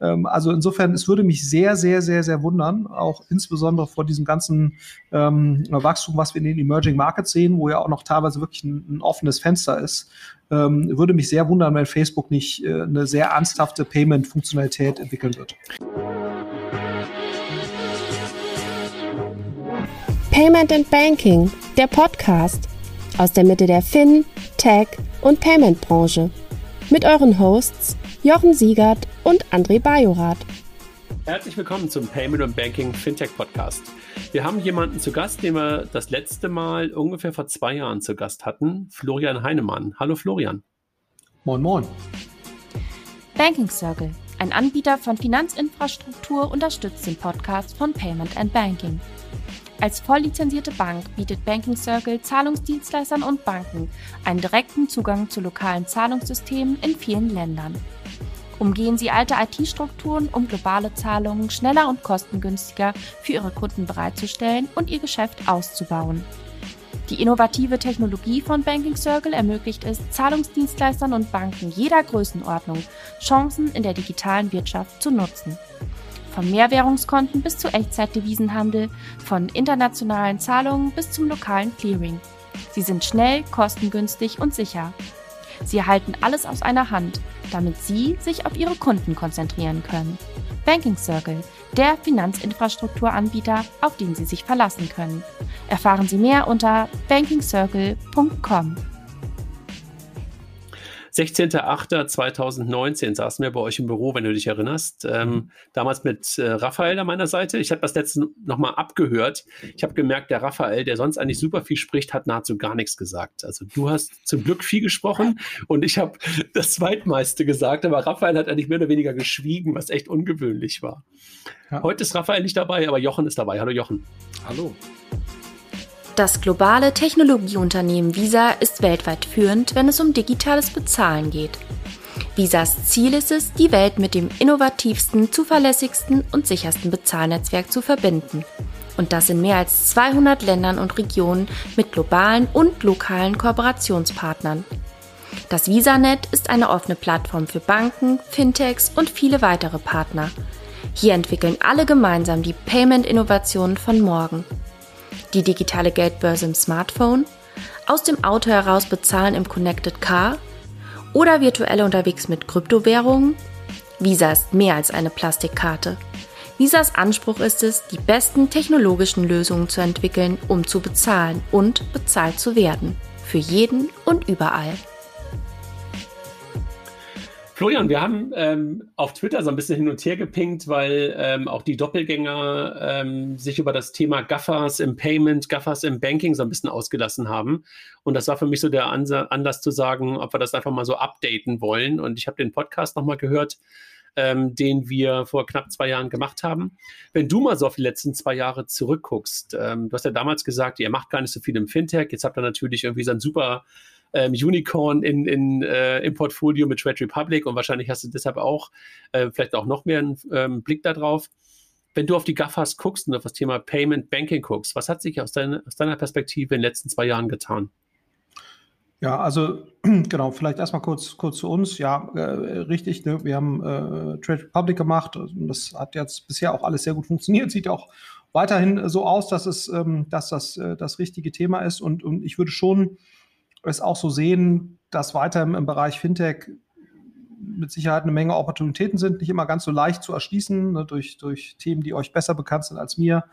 Ähm, also insofern, es würde mich sehr, sehr, sehr, sehr wundern, auch insbesondere vor diesem ganzen ähm, Wachstum, was wir in den Emerging Markets sehen, wo ja auch noch teilweise wirklich ein, ein offenes Fenster ist, ähm, würde mich sehr wundern, wenn Facebook nicht äh, eine sehr ernsthafte Payment-Funktionalität entwickeln wird. Payment and Banking, der Podcast aus der Mitte der Fin, Tech und Payment Branche. Mit euren Hosts Jochen Siegert und André Bajorath. Herzlich willkommen zum Payment und Banking Fintech Podcast. Wir haben jemanden zu Gast, den wir das letzte Mal ungefähr vor zwei Jahren zu Gast hatten, Florian Heinemann. Hallo Florian. Moin, moin. Banking Circle, ein Anbieter von Finanzinfrastruktur, unterstützt den Podcast von Payment and Banking. Als volllizenzierte Bank bietet Banking Circle Zahlungsdienstleistern und Banken einen direkten Zugang zu lokalen Zahlungssystemen in vielen Ländern. Umgehen Sie alte IT-Strukturen, um globale Zahlungen schneller und kostengünstiger für Ihre Kunden bereitzustellen und Ihr Geschäft auszubauen. Die innovative Technologie von Banking Circle ermöglicht es, Zahlungsdienstleistern und Banken jeder Größenordnung Chancen in der digitalen Wirtschaft zu nutzen. Von Mehrwährungskonten bis zu Echtzeitdevisenhandel, von internationalen Zahlungen bis zum lokalen Clearing. Sie sind schnell, kostengünstig und sicher. Sie erhalten alles aus einer Hand, damit Sie sich auf Ihre Kunden konzentrieren können. Banking Circle, der Finanzinfrastrukturanbieter, auf den Sie sich verlassen können. Erfahren Sie mehr unter bankingcircle.com. 16.08.2019 saßen wir bei euch im Büro, wenn du dich erinnerst. Ähm, mhm. damals mit äh, Raphael an meiner Seite. Ich habe das letzte nochmal abgehört. Ich habe gemerkt, der Raphael, der sonst eigentlich super viel spricht, hat nahezu gar nichts gesagt. Also du hast zum Glück viel gesprochen und ich habe das zweitmeiste gesagt, aber Raphael hat eigentlich mehr oder weniger geschwiegen, was echt ungewöhnlich war. Ja. Heute ist Raphael nicht dabei, aber Jochen ist dabei. Hallo Jochen. Hallo. Das globale Technologieunternehmen Visa ist weltweit führend, wenn es um digitales Bezahlen geht. Visas Ziel ist es, die Welt mit dem innovativsten, zuverlässigsten und sichersten Bezahlnetzwerk zu verbinden. Und das in mehr als 200 Ländern und Regionen mit globalen und lokalen Kooperationspartnern. Das VisaNet ist eine offene Plattform für Banken, Fintechs und viele weitere Partner. Hier entwickeln alle gemeinsam die Payment-Innovationen von morgen die digitale Geldbörse im Smartphone, aus dem Auto heraus bezahlen im Connected Car oder virtuell unterwegs mit Kryptowährungen? Visa ist mehr als eine Plastikkarte. Visas Anspruch ist es, die besten technologischen Lösungen zu entwickeln, um zu bezahlen und bezahlt zu werden. Für jeden und überall. Florian, wir haben ähm, auf Twitter so ein bisschen hin und her gepinkt, weil ähm, auch die Doppelgänger ähm, sich über das Thema Gaffers im Payment, Gaffers im Banking so ein bisschen ausgelassen haben. Und das war für mich so der Ansa Anlass zu sagen, ob wir das einfach mal so updaten wollen. Und ich habe den Podcast nochmal gehört, ähm, den wir vor knapp zwei Jahren gemacht haben. Wenn du mal so auf die letzten zwei Jahre zurückguckst, ähm, du hast ja damals gesagt, ihr macht gar nicht so viel im Fintech. Jetzt habt ihr natürlich irgendwie so ein super ähm, Unicorn in, in, äh, im Portfolio mit Trade Republic und wahrscheinlich hast du deshalb auch äh, vielleicht auch noch mehr einen ähm, Blick darauf. Wenn du auf die GAFAs guckst und auf das Thema Payment Banking guckst, was hat sich aus, dein, aus deiner Perspektive in den letzten zwei Jahren getan? Ja, also genau, vielleicht erstmal kurz, kurz zu uns. Ja, äh, richtig, ne? wir haben äh, Trade Republic gemacht und das hat jetzt bisher auch alles sehr gut funktioniert. Sieht auch weiterhin so aus, dass es, ähm, dass das äh, das richtige Thema ist und, und ich würde schon es auch so sehen, dass weiter im, im Bereich Fintech mit Sicherheit eine Menge Opportunitäten sind, nicht immer ganz so leicht zu erschließen, ne, durch, durch Themen, die euch besser bekannt sind als mir.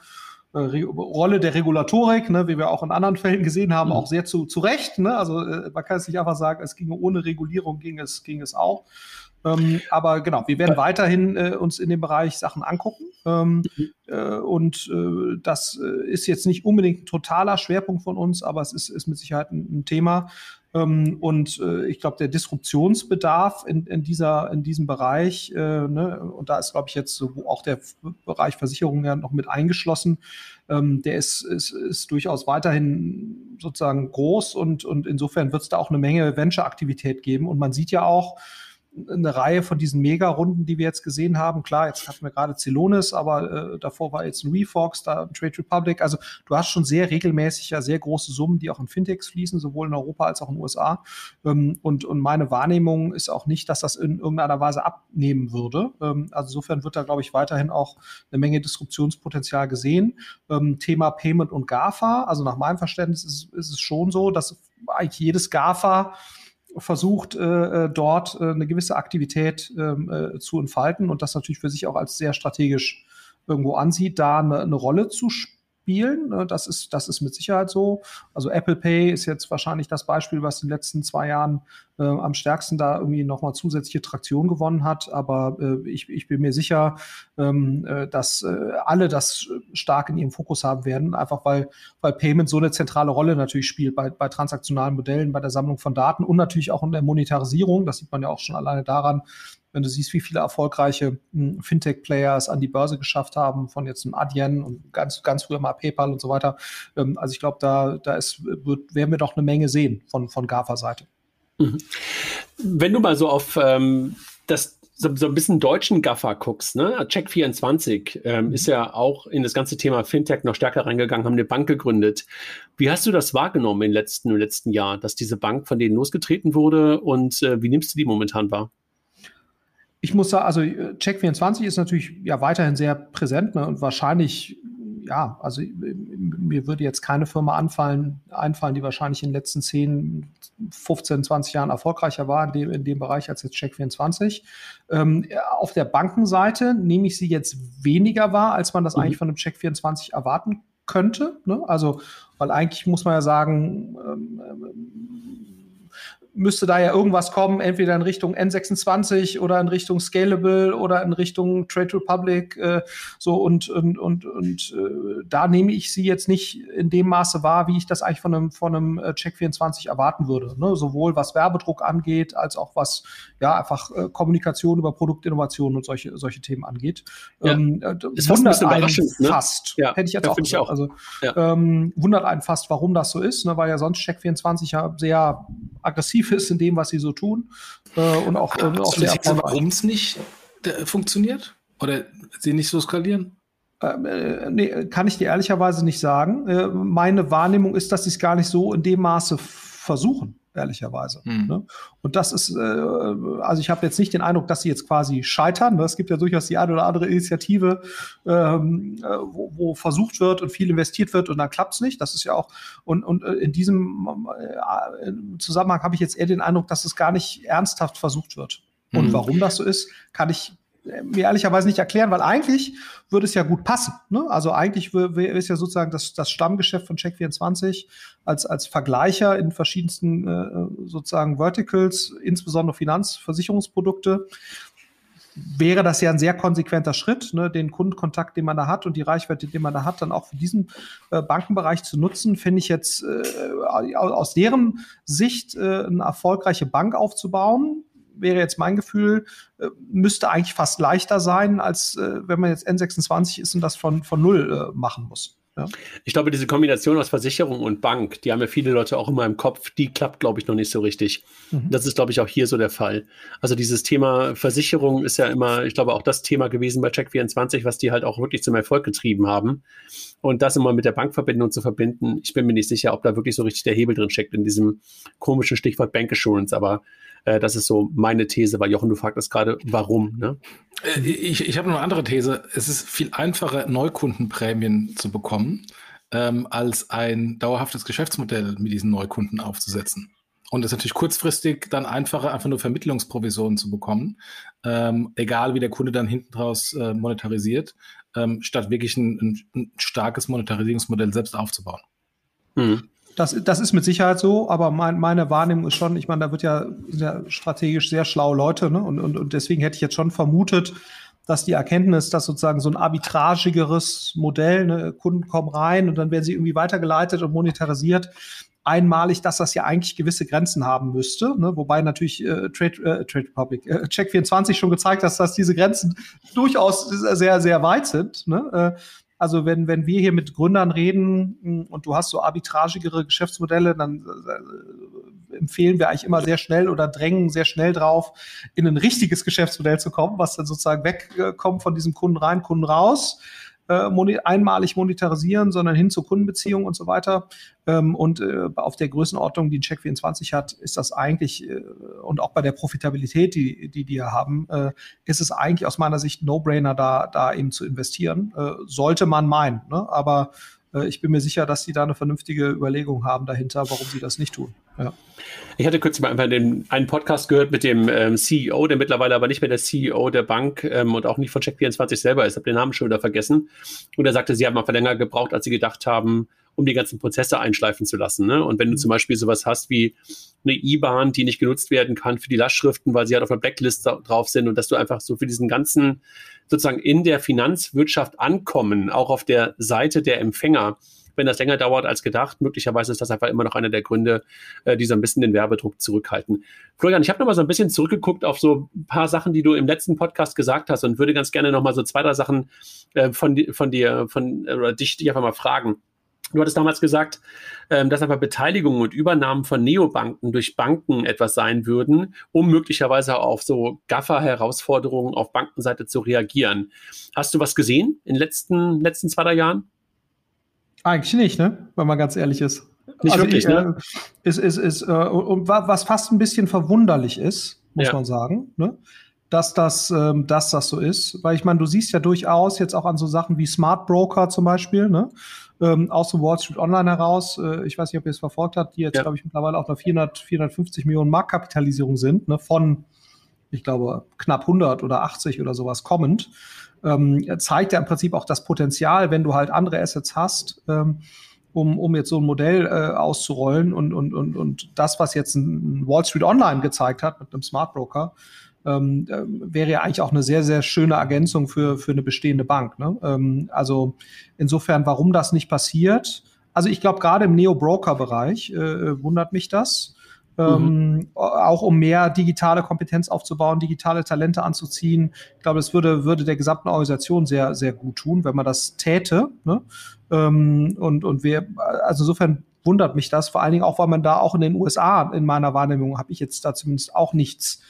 Äh, Rolle der Regulatorik, ne, wie wir auch in anderen Fällen gesehen haben, mhm. auch sehr zu, zu Recht. Ne? Also äh, man kann es nicht einfach sagen, es ginge ohne Regulierung, ging es, ging es auch. Ähm, aber genau, wir werden weiterhin äh, uns in dem Bereich Sachen angucken. Ähm, mhm. äh, und äh, das äh, ist jetzt nicht unbedingt ein totaler Schwerpunkt von uns, aber es ist, ist mit Sicherheit ein, ein Thema. Ähm, und äh, ich glaube, der Disruptionsbedarf in, in, dieser, in diesem Bereich, äh, ne, und da ist, glaube ich, jetzt so, auch der Bereich Versicherung ja noch mit eingeschlossen, ähm, der ist, ist, ist durchaus weiterhin sozusagen groß und, und insofern wird es da auch eine Menge Venture-Aktivität geben. Und man sieht ja auch, eine Reihe von diesen Mega-Runden, die wir jetzt gesehen haben. Klar, jetzt hatten wir gerade Celonis, aber äh, davor war jetzt ein Refox, da ein Trade Republic. Also du hast schon sehr regelmäßig ja sehr große Summen, die auch in Fintechs fließen, sowohl in Europa als auch in den USA. Ähm, und, und meine Wahrnehmung ist auch nicht, dass das in irgendeiner Weise abnehmen würde. Ähm, also insofern wird da, glaube ich, weiterhin auch eine Menge Disruptionspotenzial gesehen. Ähm, Thema Payment und GAFA, also nach meinem Verständnis ist, ist es schon so, dass eigentlich jedes GAFA versucht, äh, äh, dort äh, eine gewisse Aktivität ähm, äh, zu entfalten und das natürlich für sich auch als sehr strategisch irgendwo ansieht, da eine, eine Rolle zu spielen spielen. Ne? Das ist, das ist mit Sicherheit so. Also Apple Pay ist jetzt wahrscheinlich das Beispiel, was in den letzten zwei Jahren äh, am stärksten da irgendwie nochmal zusätzliche Traktion gewonnen hat. Aber äh, ich, ich bin mir sicher, ähm, äh, dass äh, alle das stark in ihrem Fokus haben werden, einfach weil, weil Payment so eine zentrale Rolle natürlich spielt bei, bei transaktionalen Modellen, bei der Sammlung von Daten und natürlich auch in der Monetarisierung. Das sieht man ja auch schon alleine daran, wenn du siehst, wie viele erfolgreiche hm, Fintech-Player es an die Börse geschafft haben, von jetzt einem Adyen und ganz, ganz früher mal PayPal und so weiter. Ähm, also ich glaube, da, da ist, wird, werden wir doch eine Menge sehen von, von GAFA-Seite. Mhm. Wenn du mal so auf ähm, das so, so ein bisschen deutschen Gaffer guckst, ne? Check24 ähm, mhm. ist ja auch in das ganze Thema Fintech noch stärker reingegangen, haben eine Bank gegründet. Wie hast du das wahrgenommen im letzten, im letzten Jahr, dass diese Bank von denen losgetreten wurde und äh, wie nimmst du die momentan wahr? Ich muss sagen, also äh, Check24 ist natürlich ja weiterhin sehr präsent ne, und wahrscheinlich, ja, also äh, mir würde jetzt keine Firma anfallen, einfallen, die wahrscheinlich in den letzten 10, 15, 20 Jahren erfolgreicher war in dem, in dem Bereich als jetzt Check24. Ähm, auf der Bankenseite nehme ich sie jetzt weniger wahr, als man das mhm. eigentlich von einem Check24 erwarten könnte. Ne? Also, weil eigentlich muss man ja sagen, ähm, ähm müsste da ja irgendwas kommen, entweder in Richtung N26 oder in Richtung Scalable oder in Richtung Trade Republic. Äh, so und, und, und, und äh, da nehme ich sie jetzt nicht in dem Maße wahr, wie ich das eigentlich von einem, von einem äh, Check24 erwarten würde. Ne? Sowohl was Werbedruck angeht, als auch was ja einfach äh, Kommunikation über Produktinnovation und solche, solche Themen angeht. Ja. Ähm, äh, ist wundert einen ne? fast. Ja. Hätte ich jetzt ja, auch gesagt. Ich auch. Also ja. ähm, wundert einen fast, warum das so ist, ne? weil ja sonst Check24 ja sehr aggressiv aktiv ist in dem, was sie so tun. Äh, und auch, äh, auch sehr warum es nicht äh, funktioniert? Oder sie nicht so skalieren? Ähm, äh, nee, kann ich dir ehrlicherweise nicht sagen. Äh, meine Wahrnehmung ist, dass sie es gar nicht so in dem Maße versuchen ehrlicherweise. Hm. Ne? Und das ist, äh, also ich habe jetzt nicht den Eindruck, dass sie jetzt quasi scheitern. Ne? Es gibt ja durchaus die eine oder andere Initiative, ähm, äh, wo, wo, versucht wird und viel investiert wird und dann klappt es nicht. Das ist ja auch, und, und äh, in diesem äh, Zusammenhang habe ich jetzt eher den Eindruck, dass es gar nicht ernsthaft versucht wird. Und hm. warum das so ist, kann ich mir ehrlicherweise nicht erklären, weil eigentlich würde es ja gut passen. Ne? Also eigentlich ist ja sozusagen das, das Stammgeschäft von Check24 als, als Vergleicher in verschiedensten äh, sozusagen Verticals, insbesondere Finanzversicherungsprodukte, wäre das ja ein sehr konsequenter Schritt, ne, den Kundenkontakt, den man da hat und die Reichweite, die man da hat, dann auch für diesen äh, Bankenbereich zu nutzen, finde ich jetzt äh, aus deren Sicht äh, eine erfolgreiche Bank aufzubauen wäre jetzt mein Gefühl, äh, müsste eigentlich fast leichter sein, als äh, wenn man jetzt N26 ist und das von, von null äh, machen muss. Ja. Ich glaube, diese Kombination aus Versicherung und Bank, die haben ja viele Leute auch immer im Kopf, die klappt, glaube ich, noch nicht so richtig. Mhm. Das ist, glaube ich, auch hier so der Fall. Also dieses Thema Versicherung ist ja immer, ich glaube, auch das Thema gewesen bei Check24, was die halt auch wirklich zum Erfolg getrieben haben. Und das immer mit der Bankverbindung zu verbinden, ich bin mir nicht sicher, ob da wirklich so richtig der Hebel drin steckt in diesem komischen Stichwort Bank Assurance. Aber äh, das ist so meine These, weil Jochen, du fragtest gerade, warum. Ne? Äh, ich, ich habe noch eine andere These. Es ist viel einfacher, Neukundenprämien zu bekommen, ähm, als ein dauerhaftes Geschäftsmodell mit diesen Neukunden aufzusetzen. Und es ist natürlich kurzfristig dann einfacher, einfach nur Vermittlungsprovisionen zu bekommen, ähm, egal wie der Kunde dann hinten draus äh, monetarisiert, ähm, statt wirklich ein, ein, ein, starkes Monetarisierungsmodell selbst aufzubauen. Mhm. Das, das ist mit Sicherheit so, aber mein, meine Wahrnehmung ist schon, ich meine, da wird ja, ja strategisch sehr schlaue Leute, ne? Und, und, und deswegen hätte ich jetzt schon vermutet, dass die Erkenntnis, dass sozusagen so ein arbitragigeres Modell, ne, Kunden kommen rein und dann werden sie irgendwie weitergeleitet und monetarisiert, einmalig, dass das ja eigentlich gewisse Grenzen haben müsste, ne? wobei natürlich äh, Trade, äh, Trade Republic, äh, Check24 schon gezeigt hat, dass diese Grenzen durchaus sehr, sehr weit sind. Ne? Äh, also wenn, wenn wir hier mit Gründern reden hm, und du hast so arbitragigere Geschäftsmodelle, dann äh, empfehlen wir eigentlich immer sehr schnell oder drängen sehr schnell drauf, in ein richtiges Geschäftsmodell zu kommen, was dann sozusagen wegkommt von diesem Kunden rein, Kunden raus äh, einmalig monetarisieren, sondern hin zur Kundenbeziehung und so weiter. Ähm, und äh, auf der Größenordnung, die ein Check24 hat, ist das eigentlich, äh, und auch bei der Profitabilität, die die, die haben, ist es eigentlich aus meiner Sicht No-Brainer, da, da eben zu investieren. Sollte man meinen. Ne? Aber ich bin mir sicher, dass sie da eine vernünftige Überlegung haben dahinter, warum sie das nicht tun. Ja. Ich hatte kürzlich mal einfach den, einen Podcast gehört mit dem ähm, CEO, der mittlerweile aber nicht mehr der CEO der Bank ähm, und auch nicht von Check24 selber ist. Ich habe den Namen schon wieder vergessen. Und er sagte, sie haben einfach länger gebraucht, als sie gedacht haben, um die ganzen Prozesse einschleifen zu lassen. Ne? Und wenn du mhm. zum Beispiel sowas hast wie eine IBAN, die nicht genutzt werden kann für die Lastschriften, weil sie halt auf einer Blacklist drauf sind und dass du einfach so für diesen ganzen sozusagen in der Finanzwirtschaft ankommen, auch auf der Seite der Empfänger, wenn das länger dauert als gedacht. Möglicherweise ist das einfach immer noch einer der Gründe, äh, die so ein bisschen den Werbedruck zurückhalten. Florian, ich habe noch mal so ein bisschen zurückgeguckt auf so ein paar Sachen, die du im letzten Podcast gesagt hast und würde ganz gerne noch mal so zwei, drei Sachen äh, von, von dir, von äh, dich, dich einfach mal fragen. Du hattest damals gesagt, ähm, dass aber Beteiligungen und Übernahmen von Neobanken durch Banken etwas sein würden, um möglicherweise auf so Gaffer-Herausforderungen auf Bankenseite zu reagieren. Hast du was gesehen in den letzten, letzten zwei, drei Jahren? Eigentlich nicht, ne? Wenn man ganz ehrlich ist. Nicht also wirklich, ich, ne? Äh, ist, ist, ist, äh, und was fast ein bisschen verwunderlich ist, muss ja. man sagen, ne? dass das, ähm, dass das so ist. Weil ich meine, du siehst ja durchaus jetzt auch an so Sachen wie Smart Broker zum Beispiel, ne? Ähm, aus dem Wall Street Online heraus, äh, ich weiß nicht, ob ihr es verfolgt habt, die jetzt, ja. glaube ich, mittlerweile auch noch 400, 450 Millionen Marktkapitalisierung sind, ne? von, ich glaube, knapp 100 oder 80 oder sowas kommend ähm, zeigt ja im Prinzip auch das Potenzial, wenn du halt andere Assets hast, ähm, um, um jetzt so ein Modell äh, auszurollen und, und, und, und das, was jetzt ein Wall Street Online gezeigt hat mit einem Smart Broker, ähm, äh, wäre ja eigentlich auch eine sehr, sehr schöne Ergänzung für, für eine bestehende Bank. Ne? Ähm, also insofern, warum das nicht passiert? Also ich glaube, gerade im Neo-Broker-Bereich äh, wundert mich das. Ähm, mhm. auch um mehr digitale Kompetenz aufzubauen, digitale Talente anzuziehen. Ich glaube, das würde, würde der gesamten Organisation sehr, sehr gut tun, wenn man das täte. Ne? Ähm, und, und wir, also insofern wundert mich das, vor allen Dingen auch, weil man da auch in den USA, in meiner Wahrnehmung, habe ich jetzt da zumindest auch nichts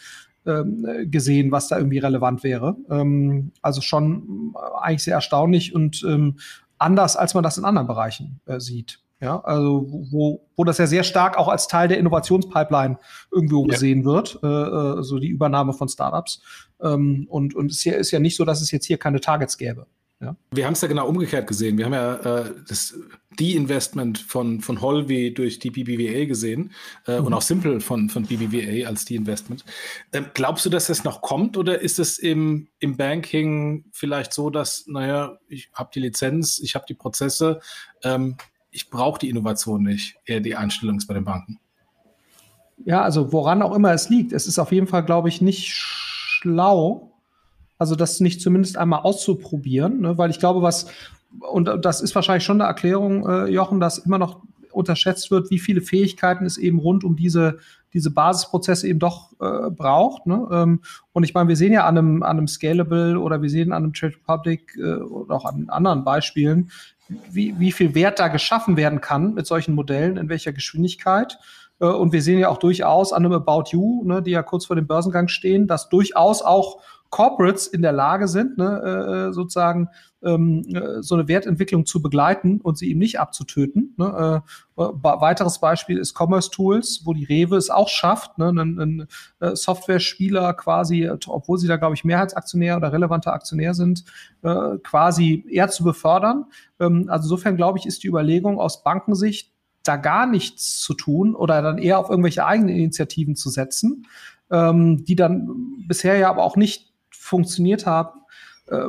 gesehen, was da irgendwie relevant wäre. Ähm, also schon eigentlich sehr erstaunlich und ähm, anders, als man das in anderen Bereichen äh, sieht. Ja, also wo, wo das ja sehr stark auch als Teil der Innovationspipeline irgendwo ja. gesehen wird, äh, äh, so die Übernahme von Startups. Ähm, und und es ist ja nicht so, dass es jetzt hier keine Targets gäbe. Ja. Wir haben es ja genau umgekehrt gesehen. Wir haben ja äh, das Die-Investment von, von Holby durch die BBVA gesehen äh, mhm. und auch Simple von, von BBVA als Die-Investment. Ähm, glaubst du, dass das noch kommt oder ist es im, im Banking vielleicht so, dass, naja, ich habe die Lizenz, ich habe die Prozesse, ähm, ich brauche die Innovation nicht, eher die Einstellung ist bei den Banken. Ja, also woran auch immer es liegt, es ist auf jeden Fall, glaube ich, nicht schlau, also das nicht zumindest einmal auszuprobieren, ne? weil ich glaube, was, und das ist wahrscheinlich schon eine Erklärung, äh, Jochen, dass immer noch unterschätzt wird, wie viele Fähigkeiten es eben rund um diese, diese Basisprozesse eben doch äh, braucht. Ne? Ähm, und ich meine, wir sehen ja an einem, an einem Scalable oder wir sehen an einem Trade Republic äh, oder auch an anderen Beispielen, wie, wie viel Wert da geschaffen werden kann mit solchen Modellen, in welcher Geschwindigkeit. Äh, und wir sehen ja auch durchaus an einem About You, ne, die ja kurz vor dem Börsengang stehen, dass durchaus auch Corporates in der Lage sind, ne, äh, äh sozusagen ähm, äh, so eine Wertentwicklung zu begleiten und sie eben nicht abzutöten. Ne? Weiteres Beispiel ist Commerce Tools, wo die Rewe es auch schafft, ne, einen, einen Software-Spieler quasi, obwohl sie da, glaube ich, Mehrheitsaktionär oder relevanter Aktionär sind, äh, quasi eher zu befördern. Ähm, also insofern, glaube ich, ist die Überlegung aus Bankensicht, da gar nichts zu tun oder dann eher auf irgendwelche eigenen Initiativen zu setzen, ähm, die dann bisher ja aber auch nicht funktioniert haben, äh,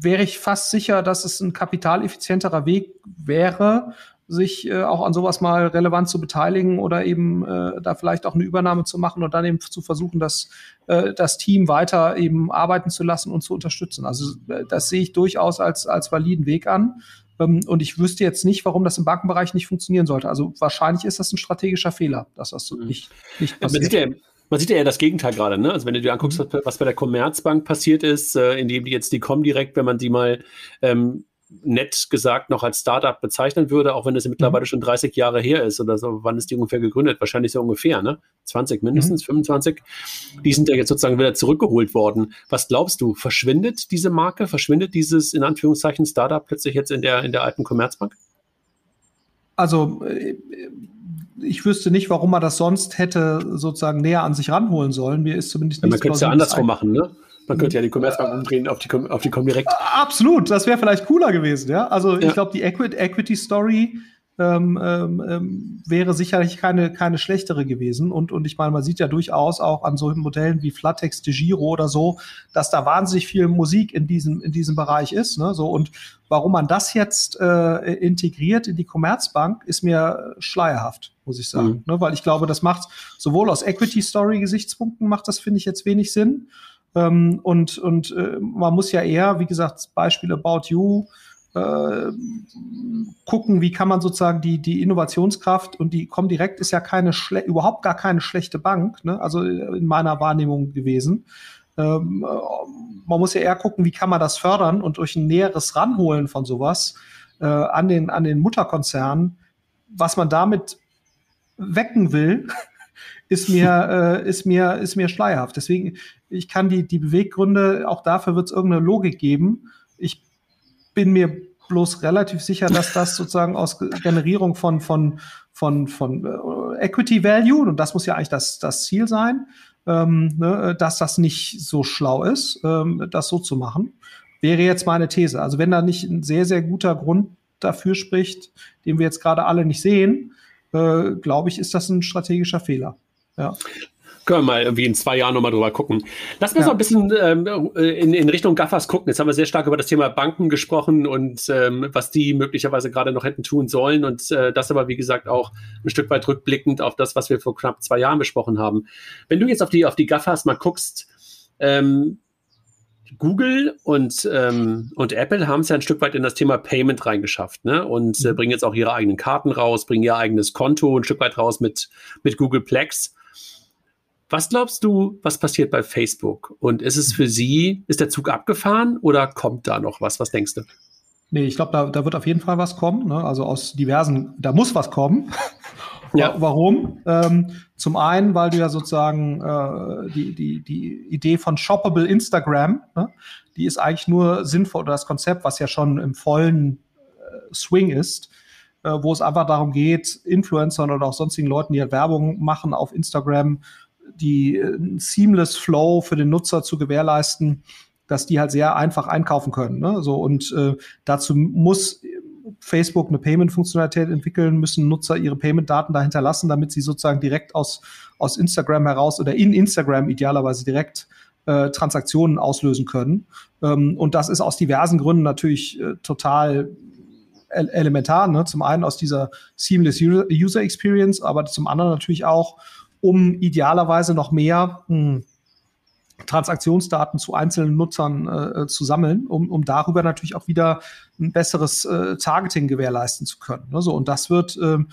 wäre ich fast sicher, dass es ein kapitaleffizienterer Weg wäre, sich äh, auch an sowas mal relevant zu beteiligen oder eben äh, da vielleicht auch eine Übernahme zu machen und dann eben zu versuchen, das, äh, das Team weiter eben arbeiten zu lassen und zu unterstützen. Also äh, das sehe ich durchaus als, als validen Weg an. Ähm, und ich wüsste jetzt nicht, warum das im Bankenbereich nicht funktionieren sollte. Also wahrscheinlich ist das ein strategischer Fehler, dass das so mhm. nicht, nicht passiert. Man sieht ja das Gegenteil gerade, ne? Also wenn du dir anguckst, mhm. was, bei der Commerzbank passiert ist, äh, indem die jetzt die kommen direkt, wenn man die mal ähm, nett gesagt noch als Startup bezeichnen würde, auch wenn es mittlerweile mhm. schon 30 Jahre her ist oder so. Wann ist die ungefähr gegründet? Wahrscheinlich so ungefähr, ne? 20 mindestens, mhm. 25. Die sind ja jetzt sozusagen wieder zurückgeholt worden. Was glaubst du? Verschwindet diese Marke? Verschwindet dieses in Anführungszeichen Startup plötzlich jetzt in der, in der alten Commerzbank? Also, äh, ich wüsste nicht, warum man das sonst hätte sozusagen näher an sich ranholen sollen. Mir ist zumindest nicht. Ja, man könnte es ja andersrum machen, ne? Man könnte ja die Commerzbank umdrehen auf die, auf die Comdirect. Absolut, das wäre vielleicht cooler gewesen, ja. Also ja. ich glaube, die Equity, Equity Story ähm, ähm, ähm, wäre sicherlich keine, keine schlechtere gewesen. Und, und ich meine, man sieht ja durchaus auch an solchen Modellen wie Flatex de Giro oder so, dass da wahnsinnig viel Musik in diesem, in diesem Bereich ist. Ne? So, und warum man das jetzt äh, integriert in die Commerzbank, ist mir schleierhaft, muss ich sagen. Mhm. Ne? Weil ich glaube, das macht sowohl aus Equity Story Gesichtspunkten macht das, finde ich, jetzt wenig Sinn. Ähm, und und äh, man muss ja eher, wie gesagt, Beispiel About You, äh, gucken, wie kann man sozusagen die, die Innovationskraft und die Comdirect ist ja keine überhaupt gar keine schlechte Bank, ne? also in meiner Wahrnehmung gewesen. Ähm, äh, man muss ja eher gucken, wie kann man das fördern und durch ein näheres Ranholen von sowas äh, an, den, an den Mutterkonzernen, was man damit wecken will, ist mir, äh, ist mir, ist mir schleierhaft. Deswegen, ich kann die, die Beweggründe, auch dafür wird es irgendeine Logik geben. Ich bin mir bloß relativ sicher, dass das sozusagen aus Generierung von, von, von, von äh, Equity Value, und das muss ja eigentlich das, das Ziel sein, ähm, ne, dass das nicht so schlau ist, ähm, das so zu machen, wäre jetzt meine These. Also wenn da nicht ein sehr, sehr guter Grund dafür spricht, den wir jetzt gerade alle nicht sehen, äh, glaube ich, ist das ein strategischer Fehler. Ja. Können wir mal irgendwie in zwei Jahren nochmal drüber gucken. Lass uns ja. noch ein bisschen ähm, in, in Richtung Gaffers gucken. Jetzt haben wir sehr stark über das Thema Banken gesprochen und ähm, was die möglicherweise gerade noch hätten tun sollen. Und äh, das aber, wie gesagt, auch ein Stück weit rückblickend auf das, was wir vor knapp zwei Jahren besprochen haben. Wenn du jetzt auf die, auf die Gaffers mal guckst, ähm, Google und, ähm, und Apple haben es ja ein Stück weit in das Thema Payment reingeschafft ne? und äh, mhm. bringen jetzt auch ihre eigenen Karten raus, bringen ihr eigenes Konto ein Stück weit raus mit, mit Google Plex. Was glaubst du, was passiert bei Facebook? Und ist es für Sie, ist der Zug abgefahren oder kommt da noch was? Was denkst du? Nee, ich glaube, da, da wird auf jeden Fall was kommen. Ne? Also aus diversen, da muss was kommen. ja. Warum? Ähm, zum einen, weil du ja sozusagen äh, die, die, die Idee von Shoppable Instagram, ne? die ist eigentlich nur sinnvoll, oder das Konzept, was ja schon im vollen äh, Swing ist, äh, wo es einfach darum geht, Influencern oder auch sonstigen Leuten, die halt Werbung machen auf Instagram, die äh, seamless Flow für den Nutzer zu gewährleisten, dass die halt sehr einfach einkaufen können. Ne? So und äh, dazu muss Facebook eine Payment-Funktionalität entwickeln, müssen Nutzer ihre Payment-Daten dahinter lassen, damit sie sozusagen direkt aus, aus Instagram heraus oder in Instagram idealerweise direkt äh, Transaktionen auslösen können. Ähm, und das ist aus diversen Gründen natürlich äh, total elementar. Ne? Zum einen aus dieser Seamless User Experience, aber zum anderen natürlich auch um idealerweise noch mehr hm, Transaktionsdaten zu einzelnen Nutzern äh, zu sammeln, um, um darüber natürlich auch wieder ein besseres äh, Targeting gewährleisten zu können. Ne? So, und das wird ähm,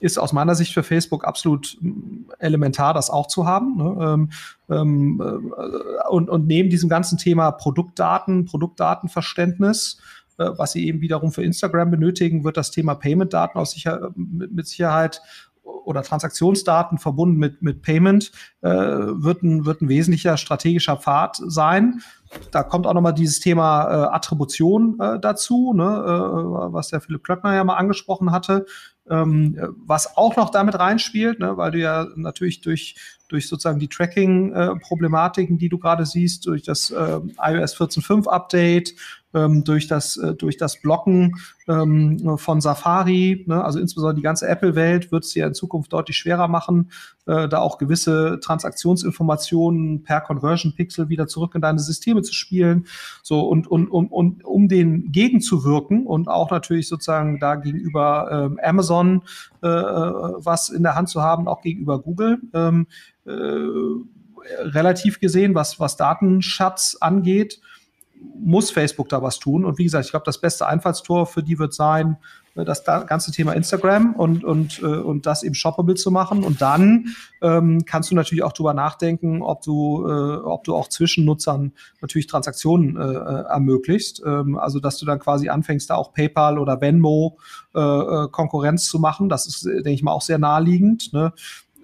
ist aus meiner Sicht für Facebook absolut hm, elementar, das auch zu haben. Ne? Ähm, ähm, äh, und, und neben diesem ganzen Thema Produktdaten, Produktdatenverständnis, äh, was sie eben wiederum für Instagram benötigen, wird das Thema Payment-Daten aus sicher, mit Sicherheit oder Transaktionsdaten verbunden mit, mit Payment äh, wird, ein, wird ein wesentlicher strategischer Pfad sein. Da kommt auch nochmal dieses Thema äh, Attribution äh, dazu, ne, äh, was der Philipp Klöckner ja mal angesprochen hatte, ähm, was auch noch damit reinspielt, ne, weil du ja natürlich durch, durch sozusagen die Tracking-Problematiken, äh, die du gerade siehst, durch das äh, iOS 14.5 Update, ähm, durch, das, äh, durch das Blocken ähm, von Safari, ne? also insbesondere die ganze Apple-Welt wird es ja in Zukunft deutlich schwerer machen, äh, da auch gewisse Transaktionsinformationen per Conversion Pixel wieder zurück in deine Systeme zu spielen. So und, und, und, und um den gegenzuwirken und auch natürlich sozusagen da gegenüber ähm, Amazon äh, was in der Hand zu haben, auch gegenüber Google. Ähm, äh, relativ gesehen, was, was Datenschatz angeht, muss Facebook da was tun. Und wie gesagt, ich glaube, das beste Einfallstor für die wird sein, äh, das ganze Thema Instagram und, und, äh, und das eben shoppable zu machen. Und dann ähm, kannst du natürlich auch drüber nachdenken, ob du, äh, ob du auch zwischen Nutzern natürlich Transaktionen äh, äh ermöglicht. Ähm, also, dass du dann quasi anfängst, da auch PayPal oder Venmo äh Konkurrenz zu machen. Das ist, denke ich mal, auch sehr naheliegend. Ne?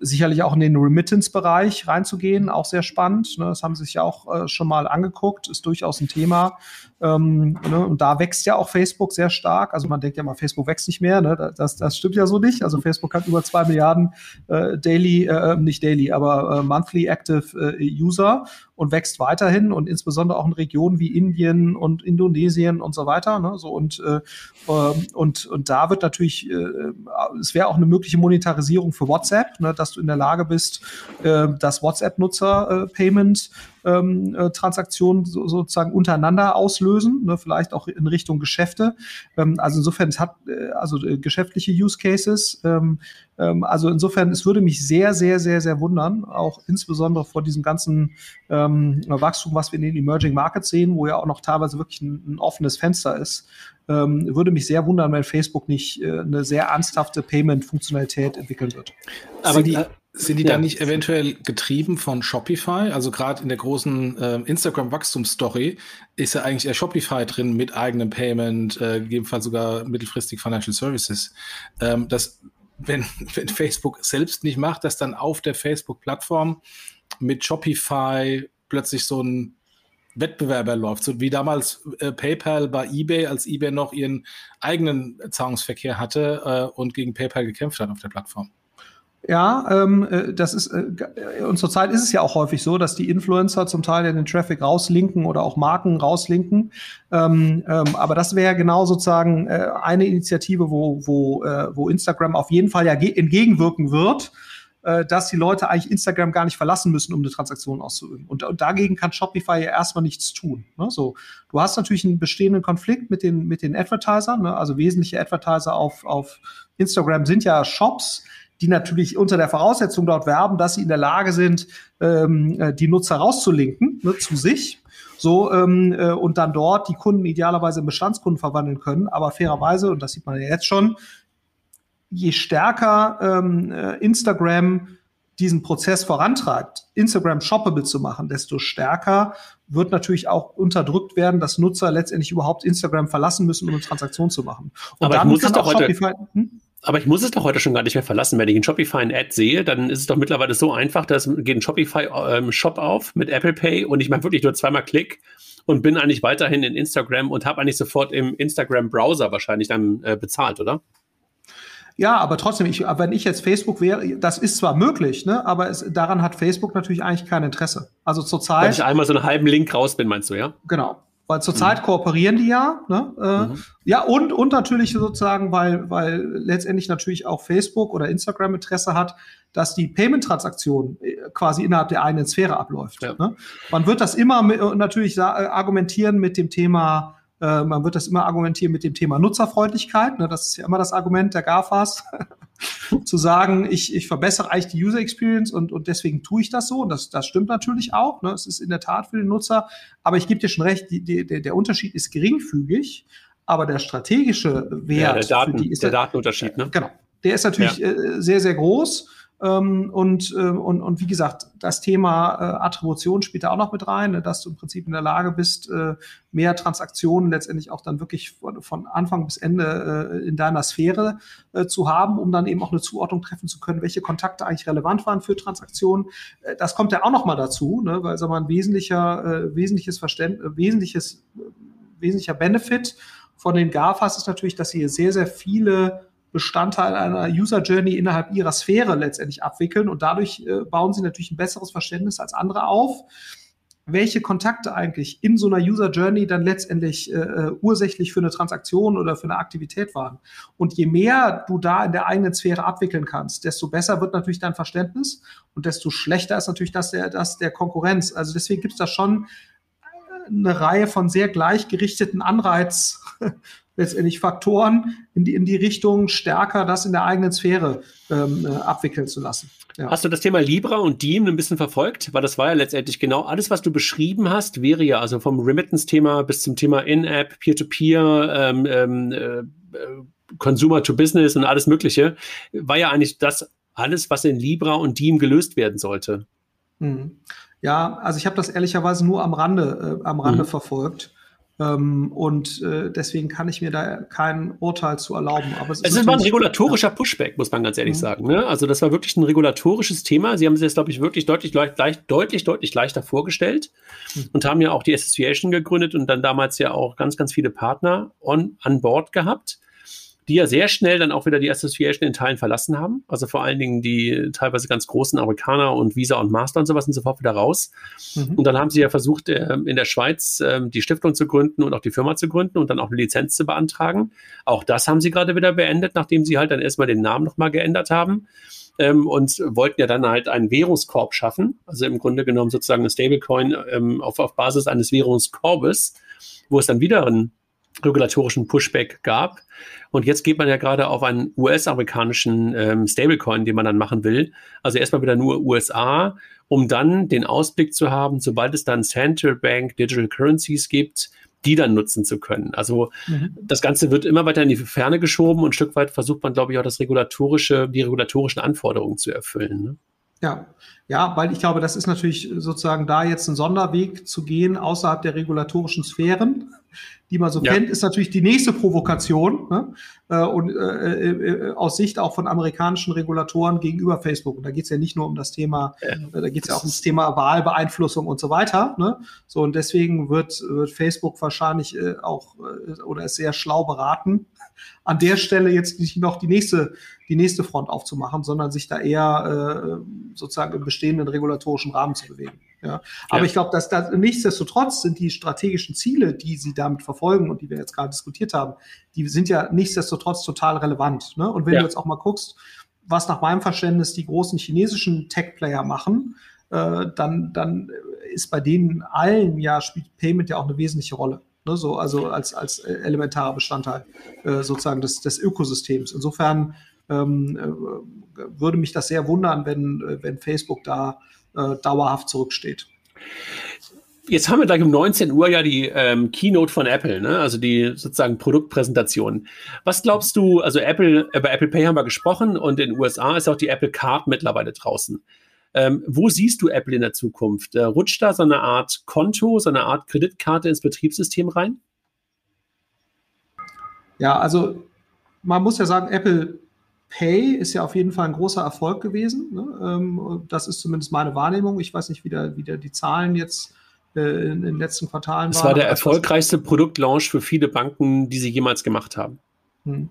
Sicherlich auch in den Remittance-Bereich reinzugehen, auch sehr spannend. Ne? Das haben sie sich ja auch äh, schon mal angeguckt, ist durchaus ein Thema. Ähm, ne? Und da wächst ja auch Facebook sehr stark. Also man denkt ja mal, Facebook wächst nicht mehr. Ne? Das, das stimmt ja so nicht. Also Facebook hat über zwei Milliarden äh, Daily, äh, nicht Daily, aber äh, Monthly Active äh, User und wächst weiterhin und insbesondere auch in Regionen wie Indien und Indonesien und so weiter. Ne? So und, äh, ähm, und, und da wird natürlich, äh, es wäre auch eine mögliche Monetarisierung für WhatsApp, ne? dass du in der Lage bist, äh, das WhatsApp-Nutzer äh, ähm, äh, Transaktionen so, sozusagen untereinander auslösen, ne, vielleicht auch in Richtung Geschäfte. Ähm, also insofern, es hat äh, also äh, geschäftliche Use Cases. Ähm, ähm, also insofern, es würde mich sehr, sehr, sehr, sehr wundern, auch insbesondere vor diesem ganzen ähm, Wachstum, was wir in den Emerging Markets sehen, wo ja auch noch teilweise wirklich ein, ein offenes Fenster ist. Ähm, würde mich sehr wundern, wenn Facebook nicht äh, eine sehr ernsthafte Payment-Funktionalität entwickeln wird. Aber die, sind die ja. dann nicht eventuell getrieben von Shopify? Also gerade in der großen äh, Instagram-Wachstumsstory ist ja eigentlich eher Shopify drin mit eigenem Payment, äh, gegebenenfalls sogar mittelfristig Financial Services. Ähm, das, wenn, wenn Facebook selbst nicht macht, dass dann auf der Facebook-Plattform mit Shopify plötzlich so ein Wettbewerber läuft, so wie damals äh, PayPal bei eBay, als eBay noch ihren eigenen Zahlungsverkehr hatte äh, und gegen PayPal gekämpft hat auf der Plattform. Ja, ähm, äh, das ist, äh, und zurzeit ist es ja auch häufig so, dass die Influencer zum Teil ja den Traffic rauslinken oder auch Marken rauslinken. Ähm, ähm, aber das wäre genau sozusagen äh, eine Initiative, wo, wo, äh, wo Instagram auf jeden Fall ja entgegenwirken wird, äh, dass die Leute eigentlich Instagram gar nicht verlassen müssen, um eine Transaktion auszuüben. Und, und dagegen kann Shopify ja erstmal nichts tun. Ne? So, du hast natürlich einen bestehenden Konflikt mit den, mit den Advertisern, ne? also wesentliche Advertiser auf, auf Instagram sind ja Shops, die natürlich unter der Voraussetzung dort werben, dass sie in der Lage sind, ähm, äh, die Nutzer rauszulinken ne, zu sich. So, ähm, äh, und dann dort die Kunden idealerweise in Bestandskunden verwandeln können. Aber fairerweise, und das sieht man ja jetzt schon, je stärker ähm, äh, Instagram diesen Prozess vorantreibt, Instagram shoppable zu machen, desto stärker wird natürlich auch unterdrückt werden, dass Nutzer letztendlich überhaupt Instagram verlassen müssen, um eine Transaktion zu machen. Und Aber dann muss es doch heute, hm? Aber ich muss es doch heute schon gar nicht mehr verlassen. Wenn ich in Shopify ein Ad sehe, dann ist es doch mittlerweile so einfach, dass geht ein Shopify-Shop ähm, auf mit Apple Pay und ich mache wirklich nur zweimal Klick und bin eigentlich weiterhin in Instagram und habe eigentlich sofort im Instagram-Browser wahrscheinlich dann äh, bezahlt, oder? Ja, aber trotzdem, ich, wenn ich jetzt Facebook wäre, das ist zwar möglich, ne, aber es, daran hat Facebook natürlich eigentlich kein Interesse. Also zurzeit. Wenn ich einmal so einen halben Link raus bin, meinst du, ja? Genau. Weil zurzeit mhm. kooperieren die ja. Ne? Äh, mhm. Ja, und, und natürlich sozusagen, weil, weil letztendlich natürlich auch Facebook oder Instagram Interesse hat, dass die Payment-Transaktion äh, quasi innerhalb der eigenen Sphäre abläuft. Ja. Ne? Man wird das immer mit, natürlich äh, argumentieren mit dem Thema, äh, man wird das immer argumentieren mit dem Thema Nutzerfreundlichkeit. Ne? Das ist ja immer das Argument der GAFAs. zu sagen, ich, ich verbessere eigentlich die User Experience und, und deswegen tue ich das so. Und das, das stimmt natürlich auch. Ne? Es ist in der Tat für den Nutzer. Aber ich gebe dir schon recht, die, die, der, der Unterschied ist geringfügig. Aber der strategische Wert ja, der, Daten, die ist der Datenunterschied, ne? Genau. Der ist natürlich ja. äh, sehr, sehr groß. Ähm, und, äh, und, und wie gesagt, das Thema äh, Attribution spielt da auch noch mit rein, ne, dass du im Prinzip in der Lage bist, äh, mehr Transaktionen letztendlich auch dann wirklich von, von Anfang bis Ende äh, in deiner Sphäre äh, zu haben, um dann eben auch eine Zuordnung treffen zu können, welche Kontakte eigentlich relevant waren für Transaktionen. Äh, das kommt ja auch noch mal dazu, ne, weil sag mal, ein wesentlicher, äh, wesentliches Verständnis, wesentliches, äh, wesentlicher Benefit von den GAFAs ist natürlich, dass sie sehr, sehr viele Bestandteil einer User Journey innerhalb ihrer Sphäre letztendlich abwickeln und dadurch äh, bauen sie natürlich ein besseres Verständnis als andere auf, welche Kontakte eigentlich in so einer User Journey dann letztendlich äh, äh, ursächlich für eine Transaktion oder für eine Aktivität waren. Und je mehr du da in der eigenen Sphäre abwickeln kannst, desto besser wird natürlich dein Verständnis und desto schlechter ist natürlich das der, das der Konkurrenz. Also deswegen gibt es da schon eine Reihe von sehr gleichgerichteten Anreiz letztendlich Faktoren in die, in die Richtung stärker das in der eigenen Sphäre ähm, äh, abwickeln zu lassen. Ja. Hast du das Thema Libra und Diem ein bisschen verfolgt? Weil das war ja letztendlich genau alles, was du beschrieben hast, wäre ja also vom Remittance-Thema bis zum Thema In-App, Peer-to-Peer, ähm, ähm, äh, Consumer to Business und alles Mögliche, war ja eigentlich das alles, was in Libra und Diem gelöst werden sollte. Mhm. Ja, also ich habe das ehrlicherweise nur am Rande, äh, am Rande mhm. verfolgt. Ähm, und äh, deswegen kann ich mir da kein Urteil zu erlauben. Aber es, es war ein regulatorischer Pushback, muss man ganz ehrlich mhm. sagen. Ne? Also das war wirklich ein regulatorisches Thema. Sie haben sich das, glaube ich, wirklich deutlich, leicht, deutlich, deutlich leichter vorgestellt mhm. und haben ja auch die Association gegründet und dann damals ja auch ganz, ganz viele Partner on, an Bord gehabt die ja sehr schnell dann auch wieder die Association in Teilen verlassen haben. Also vor allen Dingen die teilweise ganz großen Amerikaner und Visa und Master und sowas sind sofort wieder raus. Mhm. Und dann haben sie ja versucht, äh, in der Schweiz äh, die Stiftung zu gründen und auch die Firma zu gründen und dann auch eine Lizenz zu beantragen. Auch das haben sie gerade wieder beendet, nachdem sie halt dann erstmal den Namen nochmal geändert haben. Ähm, und wollten ja dann halt einen Währungskorb schaffen, also im Grunde genommen sozusagen eine Stablecoin ähm, auf, auf Basis eines Währungskorbes, wo es dann wieder einen regulatorischen Pushback gab. Und jetzt geht man ja gerade auf einen US-amerikanischen ähm, Stablecoin, den man dann machen will. Also erstmal wieder nur USA, um dann den Ausblick zu haben, sobald es dann Central Bank Digital Currencies gibt, die dann nutzen zu können. Also mhm. das Ganze wird immer weiter in die Ferne geschoben und ein Stück weit versucht man, glaube ich, auch das regulatorische, die regulatorischen Anforderungen zu erfüllen. Ne? Ja, ja, weil ich glaube, das ist natürlich sozusagen da jetzt ein Sonderweg zu gehen außerhalb der regulatorischen Sphären die man so ja. kennt, ist natürlich die nächste Provokation ne? Äh, und äh, äh, aus Sicht auch von amerikanischen Regulatoren gegenüber Facebook. Und da geht es ja nicht nur um das Thema, ja. äh, da geht es ja auch ums Thema Wahlbeeinflussung und so weiter. Ne? So und deswegen wird, wird Facebook wahrscheinlich äh, auch äh, oder ist sehr schlau beraten, an der Stelle jetzt nicht noch die nächste, die nächste Front aufzumachen, sondern sich da eher äh, sozusagen im bestehenden regulatorischen Rahmen zu bewegen. Ja. Aber ja. ich glaube, dass da nichtsdestotrotz sind die strategischen Ziele, die sie damit verfolgen und die wir jetzt gerade diskutiert haben, die sind ja nichtsdestotrotz total relevant. Ne? Und wenn ja. du jetzt auch mal guckst, was nach meinem Verständnis die großen chinesischen Tech-Player machen, äh, dann, dann ist bei denen allen ja spielt Payment ja auch eine wesentliche Rolle. Ne? So, also als, als elementarer Bestandteil äh, sozusagen des, des Ökosystems. Insofern ähm, äh, würde mich das sehr wundern, wenn, äh, wenn Facebook da äh, dauerhaft zurücksteht. Jetzt haben wir gleich um 19 Uhr ja die ähm, Keynote von Apple, ne? also die sozusagen Produktpräsentation. Was glaubst du, also Apple, über Apple Pay haben wir gesprochen und in den USA ist auch die Apple Card mittlerweile draußen. Ähm, wo siehst du Apple in der Zukunft? Äh, rutscht da so eine Art Konto, so eine Art Kreditkarte ins Betriebssystem rein? Ja, also man muss ja sagen, Apple Pay ist ja auf jeden Fall ein großer Erfolg gewesen. Ne? Ähm, das ist zumindest meine Wahrnehmung. Ich weiß nicht, wie, der, wie der die Zahlen jetzt äh, in den letzten Quartalen waren. Es war der erfolgreichste Produktlaunch für viele Banken, die sie jemals gemacht haben. Hm.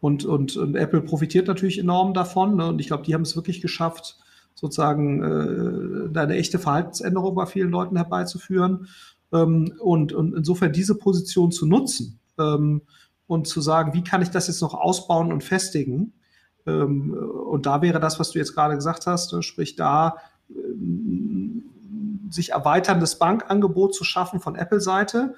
Und, und, und Apple profitiert natürlich enorm davon. Ne? Und ich glaube, die haben es wirklich geschafft, sozusagen äh, eine echte Verhaltensänderung bei vielen Leuten herbeizuführen. Ähm, und, und insofern diese Position zu nutzen ähm, und zu sagen, wie kann ich das jetzt noch ausbauen und festigen, und da wäre das, was du jetzt gerade gesagt hast, ne, sprich da ähm, sich erweiterndes Bankangebot zu schaffen von Apple-Seite,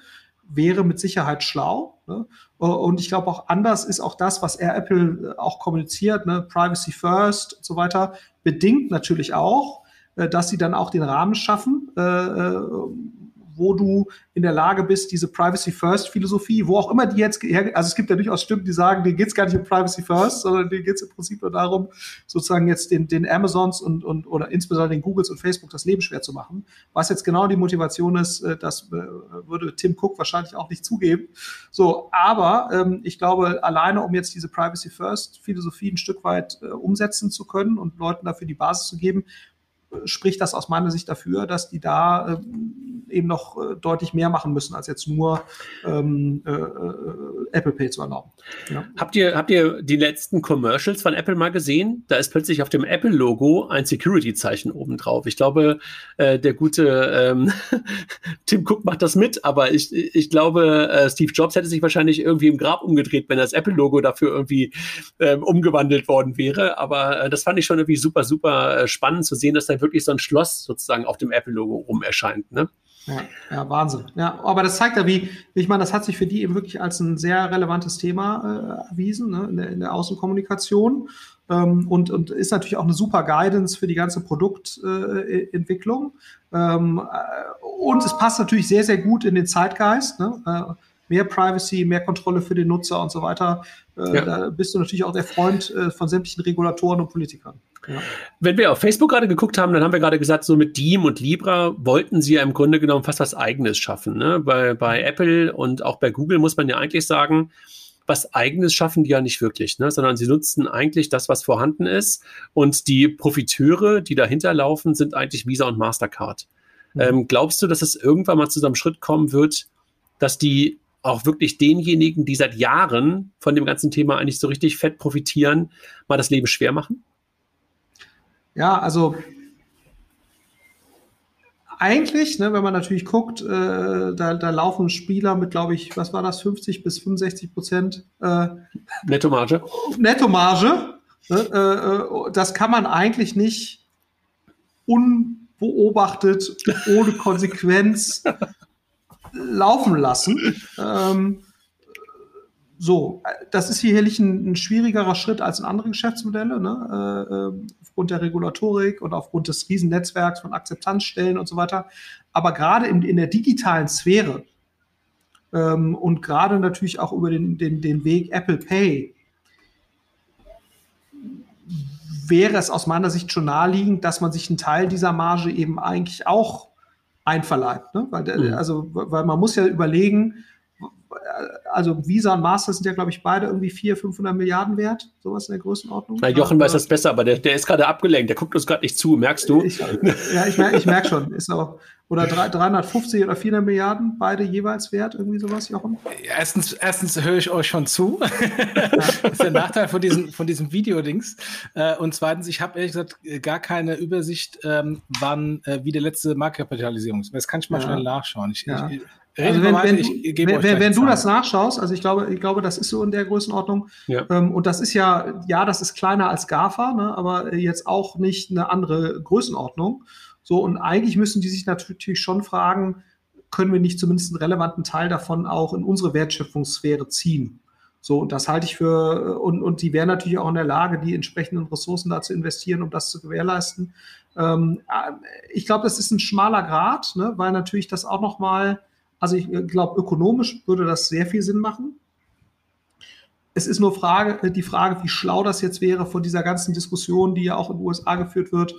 wäre mit Sicherheit schlau. Ne? Und ich glaube auch anders ist auch das, was er Apple äh, auch kommuniziert, ne? Privacy First und so weiter, bedingt natürlich auch, äh, dass sie dann auch den Rahmen schaffen, äh, wo du in der Lage bist, diese Privacy First Philosophie, wo auch immer die jetzt, also es gibt ja durchaus Stimmen, die sagen, denen geht es gar nicht um Privacy First, sondern denen geht es im Prinzip nur darum, sozusagen jetzt den, den Amazons und, und oder insbesondere den Googles und Facebook das Leben schwer zu machen. Was jetzt genau die Motivation ist, äh, das äh, würde Tim Cook wahrscheinlich auch nicht zugeben. So, aber ähm, ich glaube, alleine um jetzt diese Privacy First Philosophie ein Stück weit äh, umsetzen zu können und Leuten dafür die Basis zu geben, spricht das aus meiner Sicht dafür, dass die da äh, eben noch äh, deutlich mehr machen müssen, als jetzt nur ähm, äh, äh, Apple Pay zu erlauben. Ja. Habt, ihr, habt ihr die letzten Commercials von Apple mal gesehen? Da ist plötzlich auf dem Apple-Logo ein Security-Zeichen oben drauf. Ich glaube, äh, der gute ähm, Tim Cook macht das mit, aber ich, ich glaube, äh, Steve Jobs hätte sich wahrscheinlich irgendwie im Grab umgedreht, wenn das Apple-Logo dafür irgendwie ähm, umgewandelt worden wäre. Aber das fand ich schon irgendwie super, super spannend zu sehen, dass da wirklich so ein Schloss sozusagen auf dem Apple-Logo rum erscheint. Ne? Ja, ja, Wahnsinn. Ja, aber das zeigt ja, wie, ich meine, das hat sich für die eben wirklich als ein sehr relevantes Thema äh, erwiesen ne, in, der, in der Außenkommunikation ähm, und, und ist natürlich auch eine super Guidance für die ganze Produktentwicklung. Äh, ähm, äh, und es passt natürlich sehr, sehr gut in den Zeitgeist. Ne? Mehr Privacy, mehr Kontrolle für den Nutzer und so weiter. Äh, ja. Da bist du natürlich auch der Freund äh, von sämtlichen Regulatoren und Politikern. Ja. Wenn wir auf Facebook gerade geguckt haben, dann haben wir gerade gesagt, so mit Diem und Libra wollten sie ja im Grunde genommen fast was Eigenes schaffen. Ne? Bei, bei Apple und auch bei Google muss man ja eigentlich sagen, was Eigenes schaffen die ja nicht wirklich, ne? sondern sie nutzen eigentlich das, was vorhanden ist. Und die Profiteure, die dahinter laufen, sind eigentlich Visa und Mastercard. Mhm. Ähm, glaubst du, dass es irgendwann mal zu so einem Schritt kommen wird, dass die auch wirklich denjenigen, die seit Jahren von dem ganzen Thema eigentlich so richtig fett profitieren, mal das Leben schwer machen? Ja, also eigentlich, ne, wenn man natürlich guckt, äh, da, da laufen Spieler mit, glaube ich, was war das, 50 bis 65 Prozent äh, Nettomarge. Nettomarge. Ne, äh, das kann man eigentlich nicht unbeobachtet, ohne Konsequenz laufen lassen. Ähm, so, das ist sicherlich ein, ein, schwierigerer Schritt als in anderen Geschäftsmodelle, ne? äh, äh, aufgrund der Regulatorik und aufgrund des Riesennetzwerks von Akzeptanzstellen und so weiter. Aber gerade in, in der digitalen Sphäre ähm, und gerade natürlich auch über den, den, den Weg Apple Pay wäre es aus meiner Sicht schon naheliegend, dass man sich einen Teil dieser Marge eben eigentlich auch einverleibt. Ne? Weil, mhm. also, weil man muss ja überlegen, also Visa und Master sind ja, glaube ich, beide irgendwie 400, 500 Milliarden wert, sowas in der Größenordnung. Na, Jochen weiß das besser, aber der, der ist gerade abgelenkt, der guckt uns gerade nicht zu, merkst du? Ich, ja, ich merke ich merk schon. Ist auch, oder 350 oder 400 Milliarden, beide jeweils wert, irgendwie sowas, Jochen? Erstens, erstens höre ich euch schon zu. das ist der Nachteil von diesem, von diesem Videodings. Äh, und zweitens, ich habe ehrlich gesagt gar keine Übersicht, ähm, wann, äh, wie der letzte Marktkapitalisierung ist. Das kann ich mal ja. schnell nachschauen. Ich, ja. ich, also wenn, wenn, ich, wenn, wenn, du das nachschaust, also ich glaube, ich glaube, das ist so in der Größenordnung. Ja. Ähm, und das ist ja, ja, das ist kleiner als GAFA, ne, aber jetzt auch nicht eine andere Größenordnung. So, und eigentlich müssen die sich natürlich schon fragen, können wir nicht zumindest einen relevanten Teil davon auch in unsere Wertschöpfungssphäre ziehen? So, und das halte ich für, und, und die wären natürlich auch in der Lage, die entsprechenden Ressourcen da zu investieren, um das zu gewährleisten. Ähm, äh, ich glaube, das ist ein schmaler Grad, ne, weil natürlich das auch nochmal also ich äh, glaube, ökonomisch würde das sehr viel Sinn machen. Es ist nur Frage, äh, die Frage, wie schlau das jetzt wäre von dieser ganzen Diskussion, die ja auch in den USA geführt wird.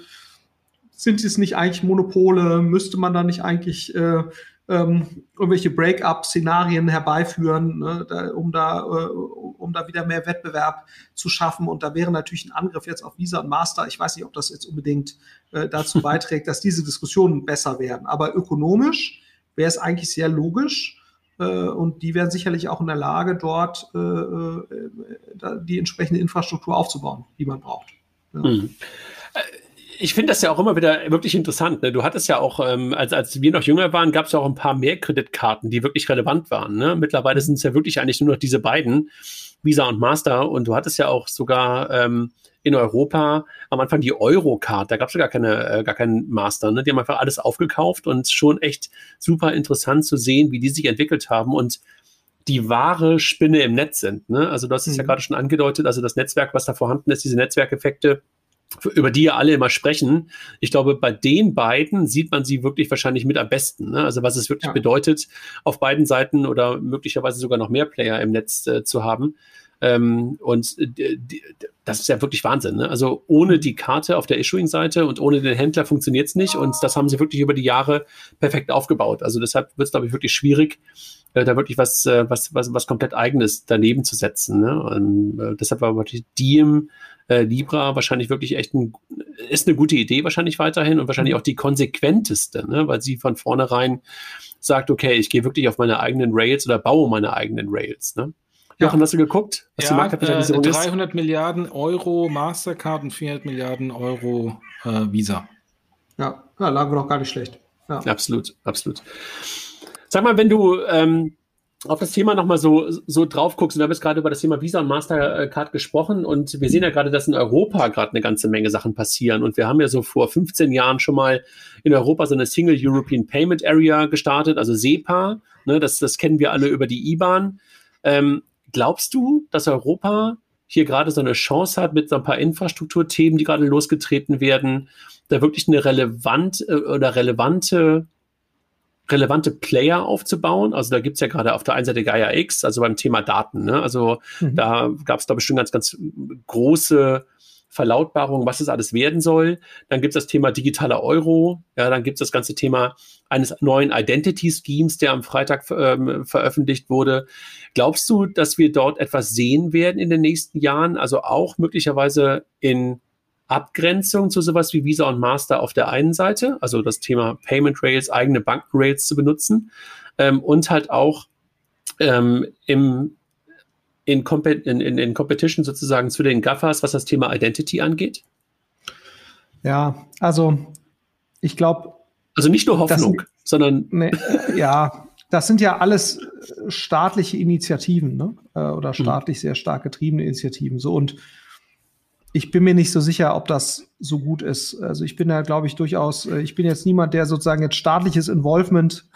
Sind es nicht eigentlich Monopole? Müsste man da nicht eigentlich äh, ähm, irgendwelche Break-up-Szenarien herbeiführen, ne, da, um, da, äh, um da wieder mehr Wettbewerb zu schaffen. Und da wäre natürlich ein Angriff jetzt auf Visa und Master. Ich weiß nicht, ob das jetzt unbedingt äh, dazu beiträgt, dass diese Diskussionen besser werden. Aber ökonomisch wäre es eigentlich sehr logisch. Äh, und die wären sicherlich auch in der Lage, dort äh, äh die entsprechende Infrastruktur aufzubauen, die man braucht. Ja. Hm. Ich finde das ja auch immer wieder wirklich interessant. Ne? Du hattest ja auch, ähm, als, als wir noch jünger waren, gab es ja auch ein paar mehr Kreditkarten, die wirklich relevant waren. Ne? Mittlerweile sind es ja wirklich eigentlich nur noch diese beiden, Visa und Master. Und du hattest ja auch sogar ähm, in Europa am Anfang die Eurocard, da gab es ja gar keine, äh, gar keinen Master. Ne? Die haben einfach alles aufgekauft und schon echt super interessant zu sehen, wie die sich entwickelt haben und die wahre Spinne im Netz sind. Ne? Also du hast es mhm. ja gerade schon angedeutet, also das Netzwerk, was da vorhanden ist, diese Netzwerkeffekte, über die ja alle immer sprechen. Ich glaube, bei den beiden sieht man sie wirklich wahrscheinlich mit am besten. Ne? Also was es wirklich ja. bedeutet, auf beiden Seiten oder möglicherweise sogar noch mehr Player im Netz äh, zu haben. Ähm, und die, das ist ja wirklich Wahnsinn. Ne? Also ohne die Karte auf der Issuing-Seite und ohne den Händler funktioniert es nicht. Und das haben sie wirklich über die Jahre perfekt aufgebaut. Also deshalb wird es, glaube ich, wirklich schwierig, äh, da wirklich was, äh, was, was, was komplett Eigenes daneben zu setzen. Ne? Und, äh, deshalb war wirklich Diem, äh, Libra wahrscheinlich wirklich echt ein, ist eine gute Idee wahrscheinlich weiterhin und wahrscheinlich auch die konsequenteste, ne? weil sie von vornherein sagt, okay, ich gehe wirklich auf meine eigenen Rails oder baue meine eigenen Rails. Ne? Jochen, hast du geguckt? Was ja, die Marktkapitalisierung äh, 300 ist? Milliarden Euro Mastercard und 400 Milliarden Euro äh, Visa. Ja, ja, lagen wir doch gar nicht schlecht. Ja. Absolut, absolut. Sag mal, wenn du, ähm, auf das Thema nochmal so, so drauf guckst, wir haben jetzt gerade über das Thema Visa und Mastercard gesprochen und wir sehen ja gerade, dass in Europa gerade eine ganze Menge Sachen passieren und wir haben ja so vor 15 Jahren schon mal in Europa so eine Single European Payment Area gestartet, also SEPA, ne, das, das kennen wir alle über die IBAN. Ähm, glaubst du, dass Europa hier gerade so eine Chance hat mit so ein paar Infrastrukturthemen, die gerade losgetreten werden, da wirklich eine relevant äh, oder relevante relevante Player aufzubauen. Also da gibt's ja gerade auf der einen Seite Gaia X, also beim Thema Daten. Ne? Also mhm. da gab's da bestimmt ganz, ganz große Verlautbarungen, was es alles werden soll. Dann gibt's das Thema digitaler Euro. Ja, dann gibt's das ganze Thema eines neuen Identity Schemes, der am Freitag ähm, veröffentlicht wurde. Glaubst du, dass wir dort etwas sehen werden in den nächsten Jahren? Also auch möglicherweise in Abgrenzung zu sowas wie Visa und Master auf der einen Seite, also das Thema Payment Rails, eigene Bankenrails zu benutzen ähm, und halt auch ähm, im, in, in, in, in Competition sozusagen zu den Gaffers, was das Thema Identity angeht? Ja, also ich glaube. Also nicht nur Hoffnung, das, sondern. Nee, ja, das sind ja alles staatliche Initiativen, ne? Äh, oder mhm. staatlich sehr stark getriebene Initiativen. So und ich bin mir nicht so sicher, ob das so gut ist. Also ich bin da, glaube ich, durchaus, äh, ich bin jetzt niemand, der sozusagen jetzt staatliches Involvement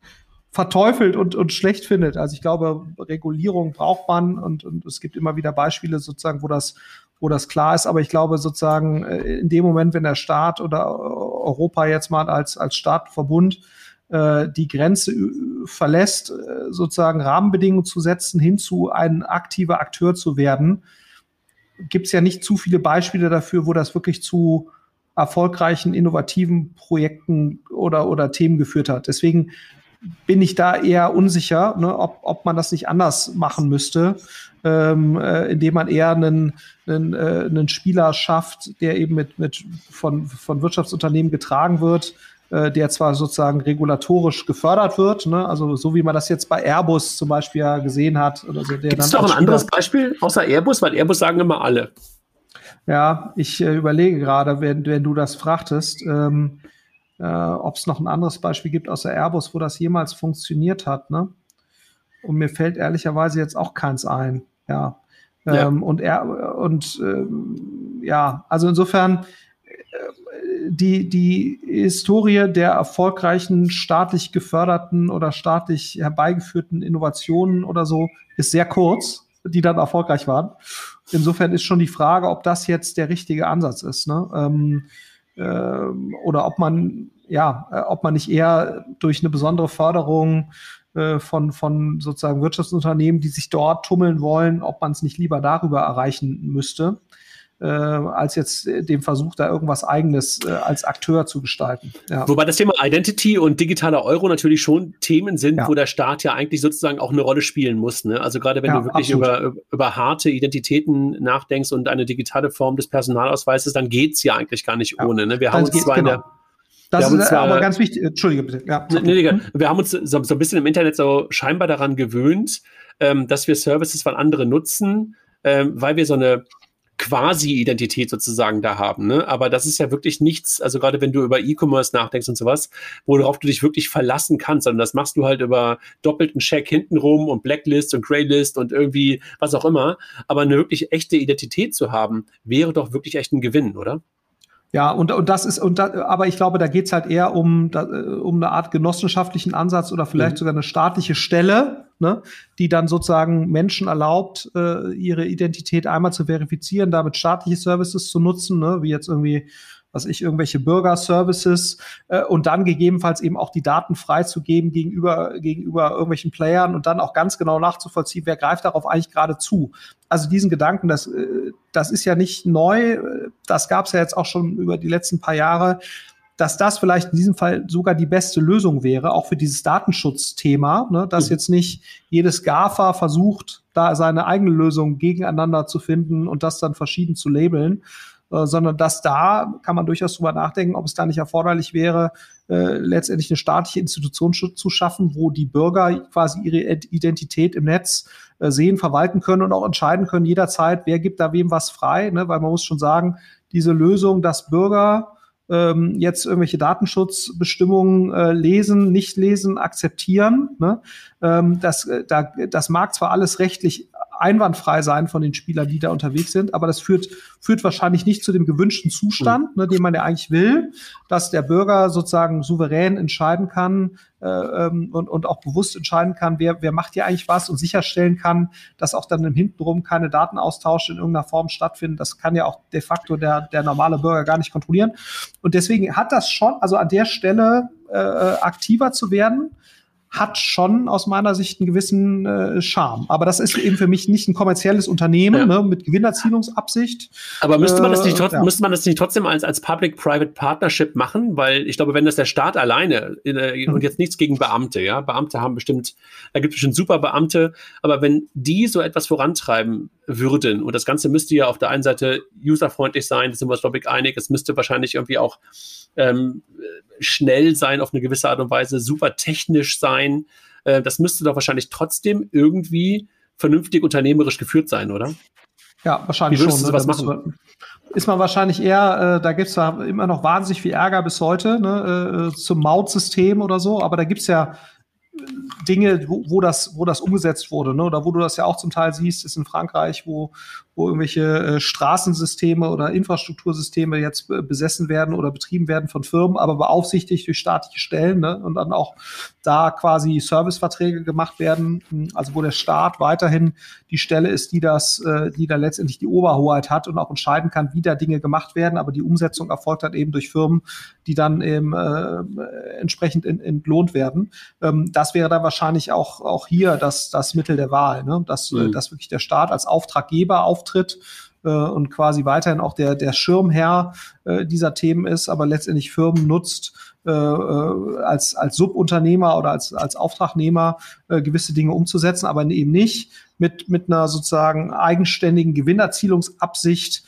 verteufelt und, und schlecht findet. Also ich glaube, Regulierung braucht man und, und es gibt immer wieder Beispiele sozusagen, wo das, wo das klar ist. Aber ich glaube sozusagen äh, in dem Moment, wenn der Staat oder Europa jetzt mal als, als Staatverbund äh, die Grenze verlässt, sozusagen Rahmenbedingungen zu setzen, hin zu ein aktiver Akteur zu werden, gibt es ja nicht zu viele Beispiele dafür, wo das wirklich zu erfolgreichen, innovativen Projekten oder, oder Themen geführt hat. Deswegen bin ich da eher unsicher, ne, ob, ob man das nicht anders machen müsste, ähm, äh, indem man eher einen, einen, äh, einen Spieler schafft, der eben mit, mit von, von Wirtschaftsunternehmen getragen wird, äh, der zwar sozusagen regulatorisch gefördert wird, ne? also so wie man das jetzt bei Airbus zum Beispiel ja gesehen hat. Oder so, Gibt es doch ein anderes Beispiel außer Airbus? Weil Airbus sagen immer alle. Ja, ich äh, überlege gerade, wenn, wenn du das fragtest, ähm, äh, ob es noch ein anderes Beispiel gibt außer Airbus, wo das jemals funktioniert hat. Ne? Und mir fällt ehrlicherweise jetzt auch keins ein. Ja. ja. Ähm, und er und ähm, ja, also insofern die, die Historie der erfolgreichen staatlich geförderten oder staatlich herbeigeführten Innovationen oder so ist sehr kurz, die dann erfolgreich waren. Insofern ist schon die Frage, ob das jetzt der richtige Ansatz ist, ne? Ähm, äh, oder ob man ja, äh, ob man nicht eher durch eine besondere Förderung äh, von, von sozusagen Wirtschaftsunternehmen, die sich dort tummeln wollen, ob man es nicht lieber darüber erreichen müsste äh, als jetzt dem Versuch, da irgendwas Eigenes äh, als Akteur zu gestalten. Ja. Wobei das Thema Identity und digitaler Euro natürlich schon Themen sind, ja. wo der Staat ja eigentlich sozusagen auch eine Rolle spielen muss. Ne? Also gerade wenn ja, du wirklich über, über harte Identitäten nachdenkst und eine digitale Form des Personalausweises, dann geht's ja eigentlich gar nicht ohne. Ne? Wir haben uns zwar genau. in der das ist aber ganz wichtig. Entschuldige bitte. Ja, nee, nee, wir haben uns so, so, ein bisschen im Internet so scheinbar daran gewöhnt, ähm, dass wir Services von anderen nutzen, ähm, weil wir so eine Quasi-Identität sozusagen da haben. Ne? Aber das ist ja wirklich nichts, also gerade wenn du über E-Commerce nachdenkst und sowas, worauf du dich wirklich verlassen kannst, sondern das machst du halt über doppelten Check hintenrum und Blacklist und Graylist und irgendwie was auch immer. Aber eine wirklich echte Identität zu haben, wäre doch wirklich echt ein Gewinn, oder? Ja, und, und das ist, und da, aber ich glaube, da geht's halt eher um, da, um eine Art genossenschaftlichen Ansatz oder vielleicht mhm. sogar eine staatliche Stelle, ne, die dann sozusagen Menschen erlaubt, äh, ihre Identität einmal zu verifizieren, damit staatliche Services zu nutzen, ne, wie jetzt irgendwie was ich, irgendwelche Bürgerservices äh, und dann gegebenenfalls eben auch die Daten freizugeben gegenüber, gegenüber irgendwelchen Playern und dann auch ganz genau nachzuvollziehen, wer greift darauf eigentlich gerade zu. Also diesen Gedanken, das, äh, das ist ja nicht neu, das gab es ja jetzt auch schon über die letzten paar Jahre dass das vielleicht in diesem Fall sogar die beste Lösung wäre, auch für dieses Datenschutzthema, ne, dass mhm. jetzt nicht jedes GAFA versucht, da seine eigene Lösung gegeneinander zu finden und das dann verschieden zu labeln, äh, sondern dass da kann man durchaus drüber nachdenken, ob es da nicht erforderlich wäre, äh, letztendlich eine staatliche Institution zu schaffen, wo die Bürger quasi ihre Identität im Netz äh, sehen, verwalten können und auch entscheiden können jederzeit, wer gibt da wem was frei, ne? weil man muss schon sagen, diese Lösung, dass Bürger ähm, jetzt irgendwelche Datenschutzbestimmungen äh, lesen, nicht lesen, akzeptieren. Ne? Ähm, das, äh, da, das mag zwar alles rechtlich einwandfrei sein von den Spielern, die da unterwegs sind, aber das führt, führt wahrscheinlich nicht zu dem gewünschten Zustand, mhm. ne, den man ja eigentlich will, dass der Bürger sozusagen souverän entscheiden kann äh, ähm, und, und auch bewusst entscheiden kann, wer, wer macht hier eigentlich was und sicherstellen kann, dass auch dann im Hintenrum keine Datenaustausche in irgendeiner Form stattfinden. Das kann ja auch de facto der, der normale Bürger gar nicht kontrollieren. Und deswegen hat das schon, also an der Stelle äh, aktiver zu werden, hat schon aus meiner Sicht einen gewissen äh, Charme. Aber das ist eben für mich nicht ein kommerzielles Unternehmen ja. ne, mit Gewinnerzielungsabsicht. Aber müsste man das nicht, äh, ja. müsste man das nicht trotzdem als, als Public-Private Partnership machen? Weil ich glaube, wenn das der Staat alleine äh, mhm. und jetzt nichts gegen Beamte, ja, Beamte haben bestimmt, da gibt es bestimmt super Beamte, aber wenn die so etwas vorantreiben würden und das Ganze müsste ja auf der einen Seite userfreundlich sein, da sind wir uns, glaube ich, einig, es müsste wahrscheinlich irgendwie auch ähm, schnell sein auf eine gewisse Art und Weise, super technisch sein. Äh, das müsste doch wahrscheinlich trotzdem irgendwie vernünftig unternehmerisch geführt sein, oder? Ja, wahrscheinlich Wie schon. Ne? Was machen? ist man wahrscheinlich eher, äh, da gibt es ja immer noch wahnsinnig viel Ärger bis heute ne, äh, zum Mautsystem oder so, aber da gibt es ja Dinge, wo, wo, das, wo das umgesetzt wurde, ne? oder wo du das ja auch zum Teil siehst, ist in Frankreich, wo, wo irgendwelche äh, Straßensysteme oder Infrastruktursysteme jetzt äh, besessen werden oder betrieben werden von Firmen, aber beaufsichtigt durch staatliche Stellen ne? und dann auch da quasi Serviceverträge gemacht werden, also wo der Staat weiterhin die Stelle ist, die das, äh, die da letztendlich die Oberhoheit hat und auch entscheiden kann, wie da Dinge gemacht werden, aber die Umsetzung erfolgt dann eben durch Firmen, die dann eben äh, entsprechend in, entlohnt werden. Ähm, das wäre dann wahrscheinlich auch, auch hier das, das Mittel der Wahl, ne? dass, mhm. dass wirklich der Staat als Auftraggeber auftritt äh, und quasi weiterhin auch der, der Schirmherr äh, dieser Themen ist, aber letztendlich Firmen nutzt, äh, äh, als, als Subunternehmer oder als, als Auftragnehmer äh, gewisse Dinge umzusetzen, aber eben nicht mit, mit einer sozusagen eigenständigen Gewinnerzielungsabsicht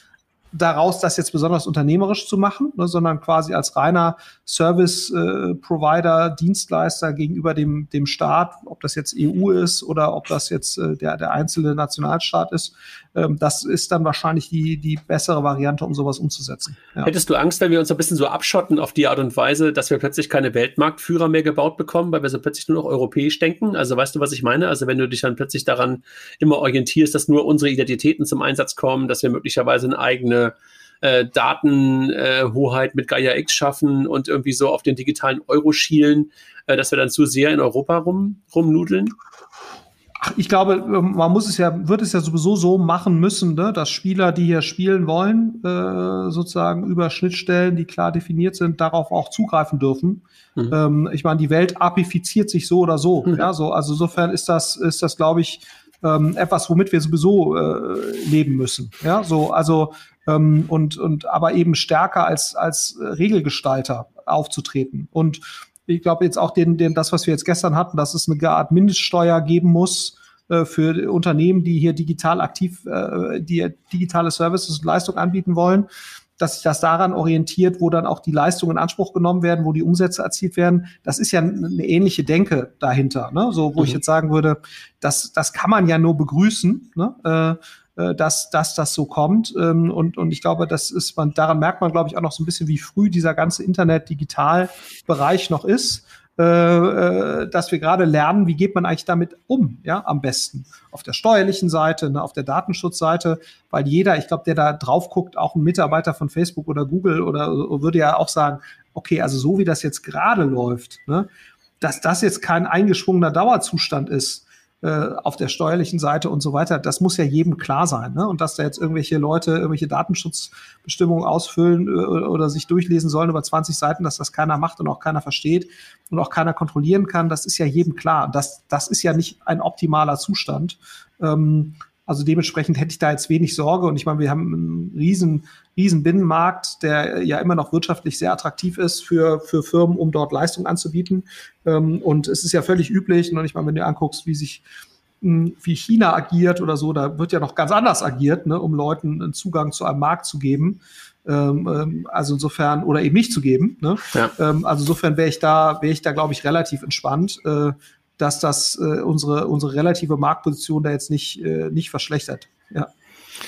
daraus, das jetzt besonders unternehmerisch zu machen, ne, sondern quasi als reiner Service-Provider, äh, Dienstleister gegenüber dem, dem Staat, ob das jetzt EU ist oder ob das jetzt äh, der, der einzelne Nationalstaat ist, ähm, das ist dann wahrscheinlich die, die bessere Variante, um sowas umzusetzen. Ja. Hättest du Angst, wenn wir uns ein bisschen so abschotten auf die Art und Weise, dass wir plötzlich keine Weltmarktführer mehr gebaut bekommen, weil wir so plötzlich nur noch europäisch denken? Also weißt du, was ich meine? Also wenn du dich dann plötzlich daran immer orientierst, dass nur unsere Identitäten zum Einsatz kommen, dass wir möglicherweise eine eigene äh, Datenhoheit äh, mit Gaia X schaffen und irgendwie so auf den digitalen Euro schielen, äh, dass wir dann zu sehr in Europa rum, rumnudeln? Ich glaube, man muss es ja, wird es ja sowieso so machen müssen, ne, dass Spieler, die hier spielen wollen, äh, sozusagen über Schnittstellen, die klar definiert sind, darauf auch zugreifen dürfen. Mhm. Ähm, ich meine, die Welt apifiziert sich so oder so. Mhm. Ja, so, also insofern ist das, ist das, glaube ich, ähm, etwas, womit wir sowieso äh, leben müssen. Ja, so, also ähm, und, und aber eben stärker als, als Regelgestalter aufzutreten. Und ich glaube jetzt auch den, den, das, was wir jetzt gestern hatten, dass es eine Art Mindeststeuer geben muss äh, für Unternehmen, die hier digital aktiv, äh, die digitale Services und Leistungen anbieten wollen, dass sich das daran orientiert, wo dann auch die Leistungen in Anspruch genommen werden, wo die Umsätze erzielt werden. Das ist ja eine ähnliche Denke dahinter, ne? so wo mhm. ich jetzt sagen würde, das, das kann man ja nur begrüßen. Ne? Äh, dass, dass das so kommt. Ähm, und, und ich glaube, das ist man, daran merkt man, glaube ich, auch noch so ein bisschen, wie früh dieser ganze Internet-Digital-Bereich noch ist. Äh, äh, dass wir gerade lernen, wie geht man eigentlich damit um, ja, am besten. Auf der steuerlichen Seite, ne, auf der Datenschutzseite, weil jeder, ich glaube, der da drauf guckt, auch ein Mitarbeiter von Facebook oder Google oder würde ja auch sagen, okay, also so wie das jetzt gerade läuft, ne, dass das jetzt kein eingeschwungener Dauerzustand ist, äh, auf der steuerlichen Seite und so weiter, das muss ja jedem klar sein. Ne? Und dass da jetzt irgendwelche Leute irgendwelche Datenschutzbestimmungen ausfüllen äh, oder sich durchlesen sollen über 20 Seiten, dass das keiner macht und auch keiner versteht und auch keiner kontrollieren kann, das ist ja jedem klar. Das, das ist ja nicht ein optimaler Zustand. Ähm, also dementsprechend hätte ich da jetzt wenig Sorge. Und ich meine, wir haben einen riesen, riesen Binnenmarkt, der ja immer noch wirtschaftlich sehr attraktiv ist für, für Firmen, um dort Leistung anzubieten. Ähm, und es ist ja völlig üblich. Und ich meine, wenn du anguckst, wie sich hm, wie China agiert oder so, da wird ja noch ganz anders agiert, ne, um Leuten einen Zugang zu einem Markt zu geben. Ähm, ähm also insofern, oder eben nicht zu geben. Ne? Ja. Ähm, also insofern wäre ich da, wäre ich da, glaube ich, relativ entspannt. Äh, dass das äh, unsere, unsere relative Marktposition da jetzt nicht, äh, nicht verschlechtert. Ja.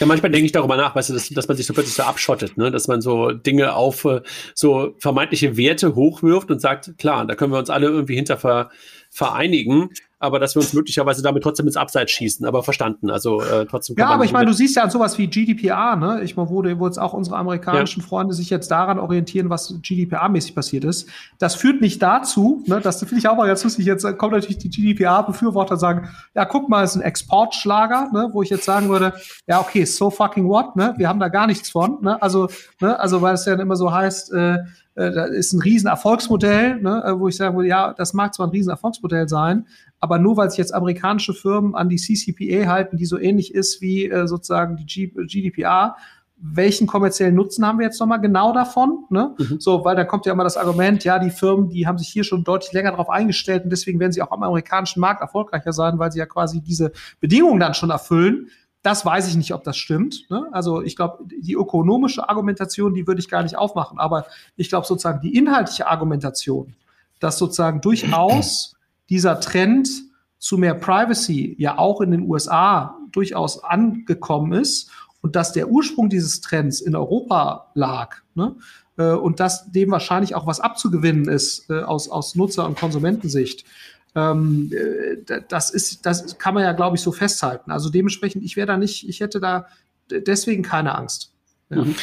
Ja, manchmal denke ich darüber nach, weißt du, dass, dass man sich so plötzlich so abschottet, ne? dass man so Dinge auf äh, so vermeintliche Werte hochwirft und sagt, klar, da können wir uns alle irgendwie hinter ver, vereinigen aber dass wir uns möglicherweise damit trotzdem ins Abseits schießen, aber verstanden. Also äh, trotzdem. Ja, aber ich meine, du siehst ja an sowas wie GDPR, ne? Ich meine, wo, wo jetzt auch unsere amerikanischen ja. Freunde sich jetzt daran orientieren, was GDPR-mäßig passiert ist. Das führt nicht dazu, ne? Das finde ich auch mal ganz lustig. Jetzt kommen natürlich die GDPR-Befürworter und sagen, ja, guck mal, ist ein Exportschlager, ne? Wo ich jetzt sagen würde, ja, okay, so fucking what, ne? Wir haben da gar nichts von, ne? Also, ne? Also, weil es ja immer so heißt, äh, äh, das ist ein Riesenerfolgsmodell, ne, äh, wo ich sagen würde, ja, das mag zwar ein Riesenerfolgsmodell sein, aber nur weil sich jetzt amerikanische Firmen an die CCPA halten, die so ähnlich ist wie äh, sozusagen die G GDPR, welchen kommerziellen Nutzen haben wir jetzt nochmal genau davon? Ne? Mhm. So, weil da kommt ja immer das Argument, ja, die Firmen, die haben sich hier schon deutlich länger darauf eingestellt und deswegen werden sie auch am amerikanischen Markt erfolgreicher sein, weil sie ja quasi diese Bedingungen dann schon erfüllen. Das weiß ich nicht, ob das stimmt. Ne? Also ich glaube, die ökonomische Argumentation, die würde ich gar nicht aufmachen. Aber ich glaube sozusagen die inhaltliche Argumentation, dass sozusagen durchaus dieser Trend zu mehr Privacy ja auch in den USA durchaus angekommen ist und dass der Ursprung dieses Trends in Europa lag ne? Äh, und dass dem wahrscheinlich auch was abzugewinnen ist äh, aus, aus Nutzer- und Konsumentensicht. Ähm, äh, das ist, das kann man ja, glaube ich, so festhalten. Also dementsprechend, ich wäre da nicht, ich hätte da deswegen keine Angst. Ja. Mhm.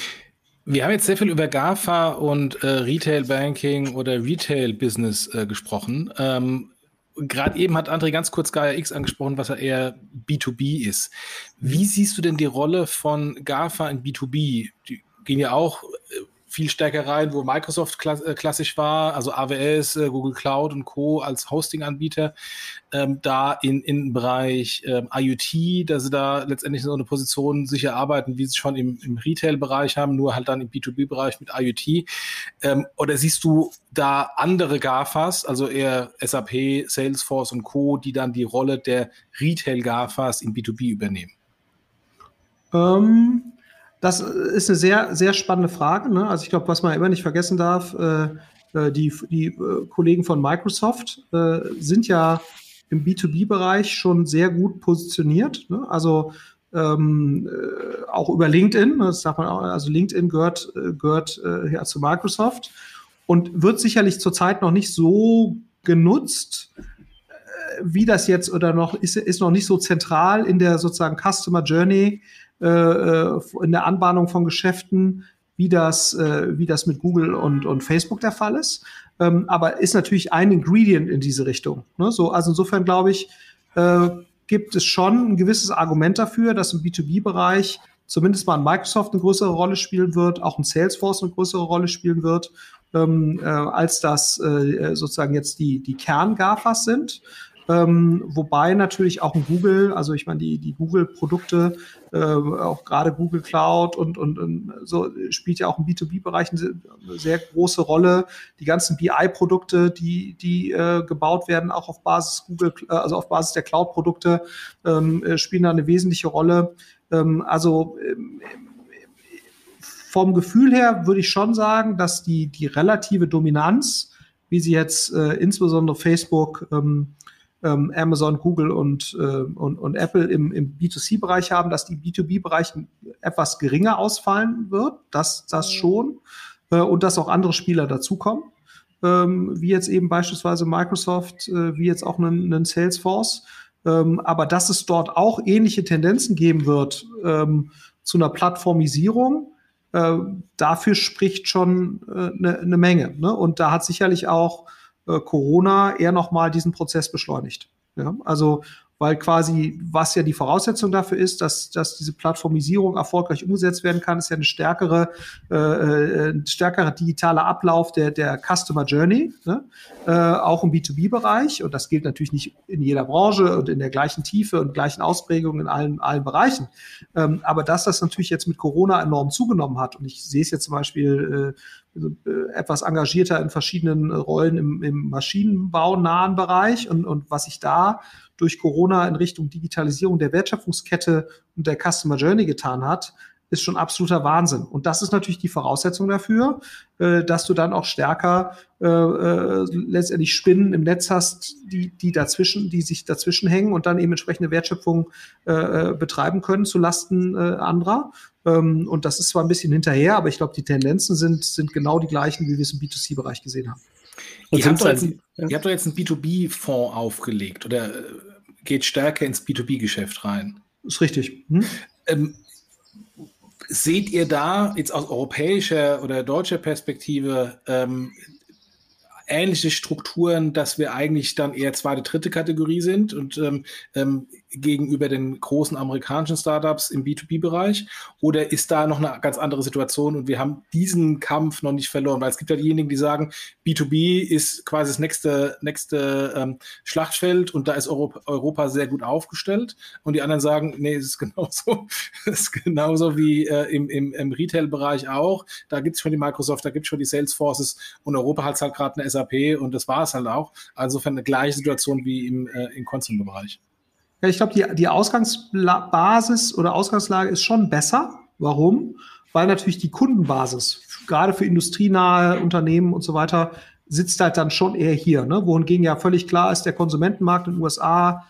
Wir haben jetzt sehr viel über GAFA und äh, Retail Banking oder Retail Business äh, gesprochen. Ähm, Gerade eben hat André ganz kurz Gaia X angesprochen, was ja eher B2B ist. Wie siehst du denn die Rolle von GAFA in B2B? Die gehen ja auch viel stärker rein, wo Microsoft äh, klassisch war, also AWS, äh, Google Cloud und Co. als Hosting-Anbieter, ähm, da in, in Bereich ähm, IoT, dass sie da letztendlich so eine Position sicher arbeiten, wie sie schon im, im Retail-Bereich haben, nur halt dann im B2B-Bereich mit IoT. Ähm, oder siehst du da andere GAFAs, also eher SAP, Salesforce und Co., die dann die Rolle der Retail-GAFAs im B2B übernehmen? Ähm, das ist eine sehr, sehr spannende Frage. Ne? Also ich glaube, was man immer nicht vergessen darf, äh, äh die, die äh, Kollegen von Microsoft äh, sind ja im B2B-Bereich schon sehr gut positioniert. Ne? Also ähm, äh, auch über LinkedIn, ne? das sagt man auch, also LinkedIn gehört, äh, gehört äh, ja zu Microsoft und wird sicherlich zurzeit noch nicht so genutzt, wie das jetzt oder noch ist, ist noch nicht so zentral in der sozusagen Customer Journey äh, äh, in der Anbahnung von Geschäften, wie das, äh, wie das mit Google und, und Facebook der Fall ist. Ähm, aber ist natürlich ein Ingredient in diese Richtung. Ne? So, also insofern glaube ich, äh, gibt es schon ein gewisses Argument dafür, dass im B2B-Bereich zumindest mal ein Microsoft eine größere Rolle spielen wird, auch ein Salesforce eine größere Rolle spielen wird, ähm, äh, als das äh, sozusagen jetzt die, die Kern-GAFAs sind. Ähm, wobei natürlich auch ein Google, also ich meine, die, die Google-Produkte, äh, auch gerade Google Cloud und, und, und so spielt ja auch im B2B-Bereich eine sehr große Rolle. Die ganzen BI-Produkte, die, die äh, gebaut werden, auch auf Basis Google, äh, also auf Basis der Cloud-Produkte, ähm, äh, spielen da eine wesentliche Rolle. Ähm, also ähm, vom Gefühl her würde ich schon sagen, dass die, die relative Dominanz, wie sie jetzt äh, insbesondere Facebook ähm, ähm, Amazon, Google und, äh, und, und Apple im, im B2C-Bereich haben, dass die B2B-Bereich etwas geringer ausfallen wird. Das, das mhm. schon. Äh, und dass auch andere Spieler dazukommen. Ähm, wie jetzt eben beispielsweise Microsoft, äh, wie jetzt auch einen, einen Salesforce. Ähm, aber dass es dort auch ähnliche Tendenzen geben wird ähm, zu einer Plattformisierung, äh, dafür spricht schon eine äh, ne Menge. Ne? Und da hat sicherlich auch äh, Corona eher nochmal diesen Prozess beschleunigt. Ja? Also weil quasi, was ja die Voraussetzung dafür ist, dass, dass diese Plattformisierung erfolgreich umgesetzt werden kann, ist ja eine stärkere, äh, äh ein stärkerer digitaler Ablauf der, der Customer Journey, ne? äh, auch im B2B-Bereich. Und das gilt natürlich nicht in jeder Branche und in der gleichen Tiefe und gleichen Ausprägung in allen, allen Bereichen. Ähm, aber dass das natürlich jetzt mit Corona enorm zugenommen hat, und ich sehe es jetzt zum Beispiel äh, etwas engagierter in verschiedenen Rollen im, im Maschinenbau nahen Bereich und, und was sich da durch Corona in Richtung Digitalisierung der Wertschöpfungskette und der Customer Journey getan hat, ist schon absoluter Wahnsinn. Und das ist natürlich die Voraussetzung dafür, äh, dass du dann auch stärker äh, äh, letztendlich Spinnen im Netz hast, die, die dazwischen, die sich dazwischen hängen und dann eben entsprechende Wertschöpfung äh, äh betreiben können zu Lasten äh, anderer. Ähm, und das ist zwar ein bisschen hinterher, aber ich glaube, die Tendenzen sind, sind genau die gleichen, wie wir es im B2C-Bereich gesehen haben. Und ihr, habt jetzt, ja. ihr habt doch jetzt einen B2B-Fonds aufgelegt oder äh, geht stärker ins B2B-Geschäft rein. Ist richtig. Hm? Ähm, seht ihr da jetzt aus europäischer oder deutscher Perspektive ähm, ähnliche Strukturen, dass wir eigentlich dann eher zweite, dritte Kategorie sind? Und ähm, ähm, gegenüber den großen amerikanischen Startups im B2B-Bereich? Oder ist da noch eine ganz andere Situation und wir haben diesen Kampf noch nicht verloren? Weil es gibt ja diejenigen, die sagen, B2B ist quasi das nächste, nächste ähm, Schlachtfeld und da ist Europa, Europa, sehr gut aufgestellt. Und die anderen sagen, nee, es ist genauso, es ist genauso wie äh, im, im, im Retail-Bereich auch. Da gibt es schon die Microsoft, da gibt es schon die Salesforces und Europa hat halt gerade eine SAP und das war es halt auch. Also insofern eine gleiche Situation wie im, äh, im Consumer-Bereich. Ja, ich glaube, die, die Ausgangsbasis oder Ausgangslage ist schon besser. Warum? Weil natürlich die Kundenbasis, gerade für industrienahe Unternehmen und so weiter, sitzt halt dann schon eher hier. Ne? Wohingegen ja völlig klar ist, der Konsumentenmarkt in den USA,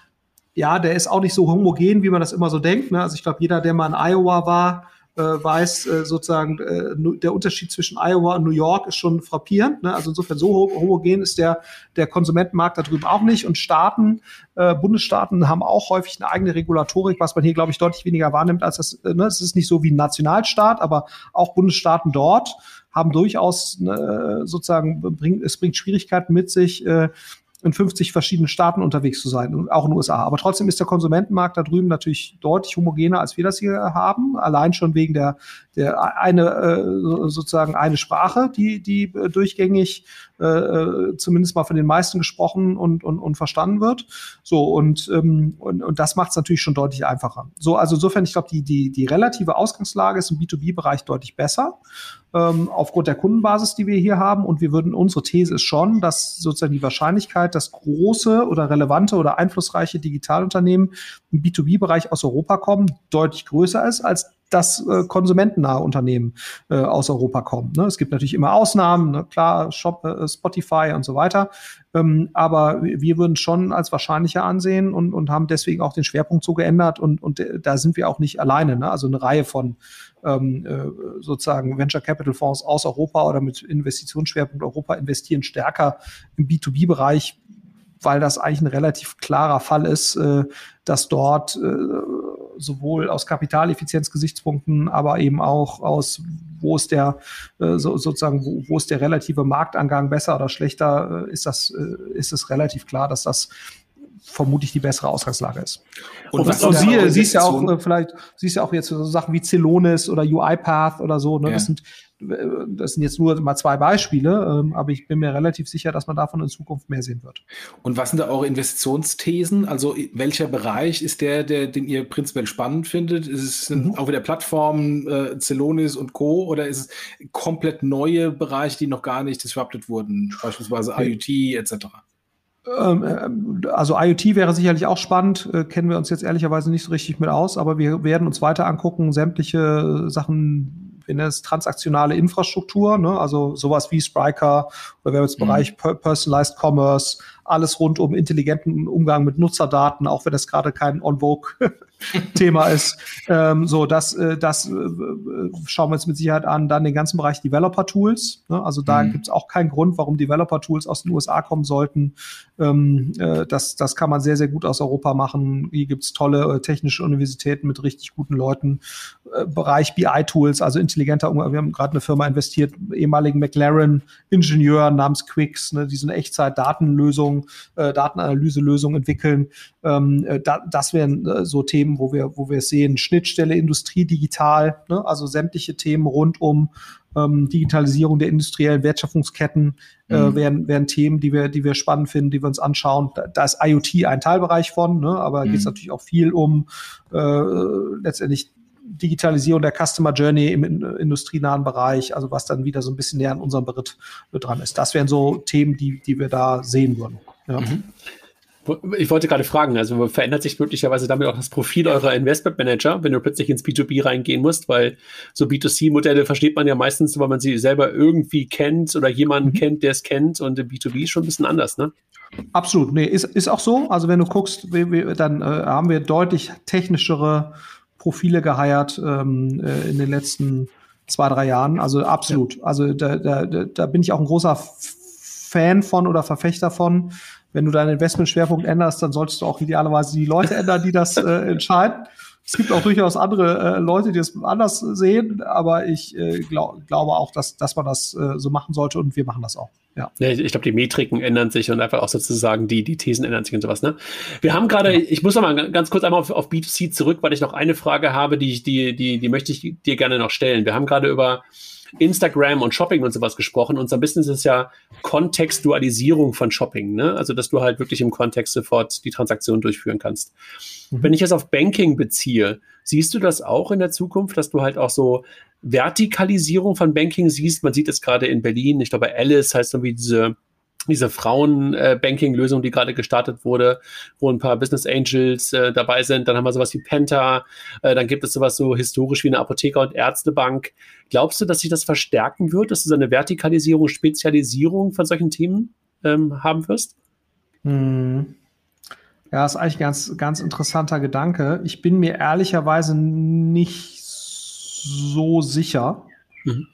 ja, der ist auch nicht so homogen, wie man das immer so denkt. Ne? Also ich glaube, jeder, der mal in Iowa war, weiß, äh, sozusagen äh, der Unterschied zwischen Iowa und New York ist schon frappierend. Ne? Also insofern so homogen ist der, der Konsumentenmarkt da drüben auch nicht. Und Staaten, äh, Bundesstaaten haben auch häufig eine eigene Regulatorik, was man hier, glaube ich, deutlich weniger wahrnimmt als das. Äh, ne? Es ist nicht so wie ein Nationalstaat, aber auch Bundesstaaten dort haben durchaus ne, sozusagen, bringt, es bringt Schwierigkeiten mit sich, äh, in 50 verschiedenen Staaten unterwegs zu sein, auch in den USA. Aber trotzdem ist der Konsumentenmarkt da drüben natürlich deutlich homogener, als wir das hier haben. Allein schon wegen der, der eine äh, sozusagen eine Sprache, die, die äh, durchgängig äh, äh, zumindest mal von den meisten gesprochen und, und, und verstanden wird. So, und, ähm, und, und das macht es natürlich schon deutlich einfacher. So, also insofern, ich glaube, die, die, die relative Ausgangslage ist im B2B-Bereich deutlich besser ähm, aufgrund der Kundenbasis, die wir hier haben. Und wir würden, unsere These ist schon, dass sozusagen die Wahrscheinlichkeit, dass große oder relevante oder einflussreiche Digitalunternehmen im B2B-Bereich aus Europa kommen, deutlich größer ist, als dass äh, konsumentennahe Unternehmen äh, aus Europa kommen. Ne? Es gibt natürlich immer Ausnahmen, ne? klar, Shop, äh, Spotify und so weiter. Ähm, aber wir würden schon als wahrscheinlicher ansehen und, und haben deswegen auch den Schwerpunkt so geändert und, und äh, da sind wir auch nicht alleine. Ne? Also eine Reihe von ähm, äh, sozusagen Venture Capital Fonds aus Europa oder mit Investitionsschwerpunkt Europa investieren stärker im B2B-Bereich, weil das eigentlich ein relativ klarer Fall ist, äh, dass dort äh, sowohl aus Kapitaleffizienzgesichtspunkten, aber eben auch aus, wo ist der äh, so, sozusagen, wo, wo ist der relative Marktangang besser oder schlechter, äh, ist das, äh, ist es relativ klar, dass das vermutlich die bessere Ausgangslage ist. Und, was und sie, siehst ja auch äh, vielleicht, siehst ja auch jetzt so Sachen wie Celonis oder UiPath oder so, ne? Ja. Das sind das sind jetzt nur mal zwei Beispiele, ähm, aber ich bin mir relativ sicher, dass man davon in Zukunft mehr sehen wird. Und was sind da eure Investitionsthesen? Also welcher Bereich ist der, der den ihr prinzipiell spannend findet? Ist es mhm. auch wieder Plattformen, äh, Celonis und Co. oder ist es komplett neue Bereiche, die noch gar nicht disrupted wurden, beispielsweise IoT etc.? Ähm, äh, also IoT wäre sicherlich auch spannend, äh, kennen wir uns jetzt ehrlicherweise nicht so richtig mit aus, aber wir werden uns weiter angucken, sämtliche Sachen nennen es transaktionale Infrastruktur, ne? also sowas wie Spriker oder wir haben jetzt mhm. Bereich Personalized Commerce, alles rund um intelligenten Umgang mit Nutzerdaten, auch wenn das gerade kein On-Vogue Thema ist. Ähm, so, das, äh, das äh, schauen wir uns mit Sicherheit an. Dann den ganzen Bereich Developer Tools. Ne? Also da mhm. gibt es auch keinen Grund, warum Developer Tools aus den USA kommen sollten. Ähm, äh, das, das kann man sehr, sehr gut aus Europa machen. Hier gibt es tolle äh, technische Universitäten mit richtig guten Leuten. Äh, Bereich BI Tools, also intelligenter Umgang. Wir haben gerade eine Firma investiert, ehemaligen McLaren-Ingenieur namens Quix, ne? die so eine Echtzeit-Datenlösung, äh, Datenanalyselösung entwickeln. Ähm, äh, da, das wären äh, so Themen, wo wir, wo wir sehen, Schnittstelle Industrie digital, ne? also sämtliche Themen rund um ähm, Digitalisierung der industriellen Wertschöpfungsketten äh, mhm. wären, wären Themen, die wir, die wir spannend finden, die wir uns anschauen. Da, da ist IoT ein Teilbereich von, ne? aber mhm. geht es natürlich auch viel um äh, letztendlich Digitalisierung der Customer Journey im industrienahen Bereich, also was dann wieder so ein bisschen näher an unserem Beritt dran ist. Das wären so Themen, die, die wir da sehen würden. Ja. Mhm. Ich wollte gerade fragen, also verändert sich möglicherweise damit auch das Profil eurer Investmentmanager, wenn du plötzlich ins B2B reingehen musst, weil so B2C-Modelle versteht man ja meistens, weil man sie selber irgendwie kennt oder jemanden mhm. kennt, der es kennt und im B2B ist schon ein bisschen anders, ne? Absolut, nee, ist, ist auch so. Also wenn du guckst, wir, wir, dann äh, haben wir deutlich technischere Profile geheiert ähm, äh, in den letzten zwei, drei Jahren. Also absolut. Ja. Also da, da, da bin ich auch ein großer Fan von oder Verfechter von wenn du deinen Investmentschwerpunkt änderst, dann solltest du auch idealerweise die Leute ändern, die das äh, entscheiden. Es gibt auch durchaus andere äh, Leute, die das anders sehen, aber ich äh, glaub, glaube auch, dass, dass man das äh, so machen sollte und wir machen das auch. Ja. ja ich glaube, die Metriken ändern sich und einfach auch sozusagen die, die Thesen ändern sich und sowas. Ne? Wir haben gerade, ja. ich muss noch mal ganz kurz einmal auf, auf B2C zurück, weil ich noch eine Frage habe, die, die, die, die möchte ich dir gerne noch stellen. Wir haben gerade über Instagram und Shopping und sowas gesprochen. Unser Business ist ja Kontextualisierung von Shopping, ne? Also, dass du halt wirklich im Kontext sofort die Transaktion durchführen kannst. Mhm. Wenn ich es auf Banking beziehe, siehst du das auch in der Zukunft, dass du halt auch so Vertikalisierung von Banking siehst? Man sieht es gerade in Berlin. Ich glaube, Alice heißt irgendwie diese diese Frauen-Banking-Lösung, die gerade gestartet wurde, wo ein paar Business Angels äh, dabei sind. Dann haben wir sowas wie Penta. Äh, dann gibt es sowas so historisch wie eine Apotheker- und Ärztebank. Glaubst du, dass sich das verstärken wird, dass du so eine Vertikalisierung, Spezialisierung von solchen Themen ähm, haben wirst? Hm. Ja, ist eigentlich ein ganz, ganz interessanter Gedanke. Ich bin mir ehrlicherweise nicht so sicher, mhm.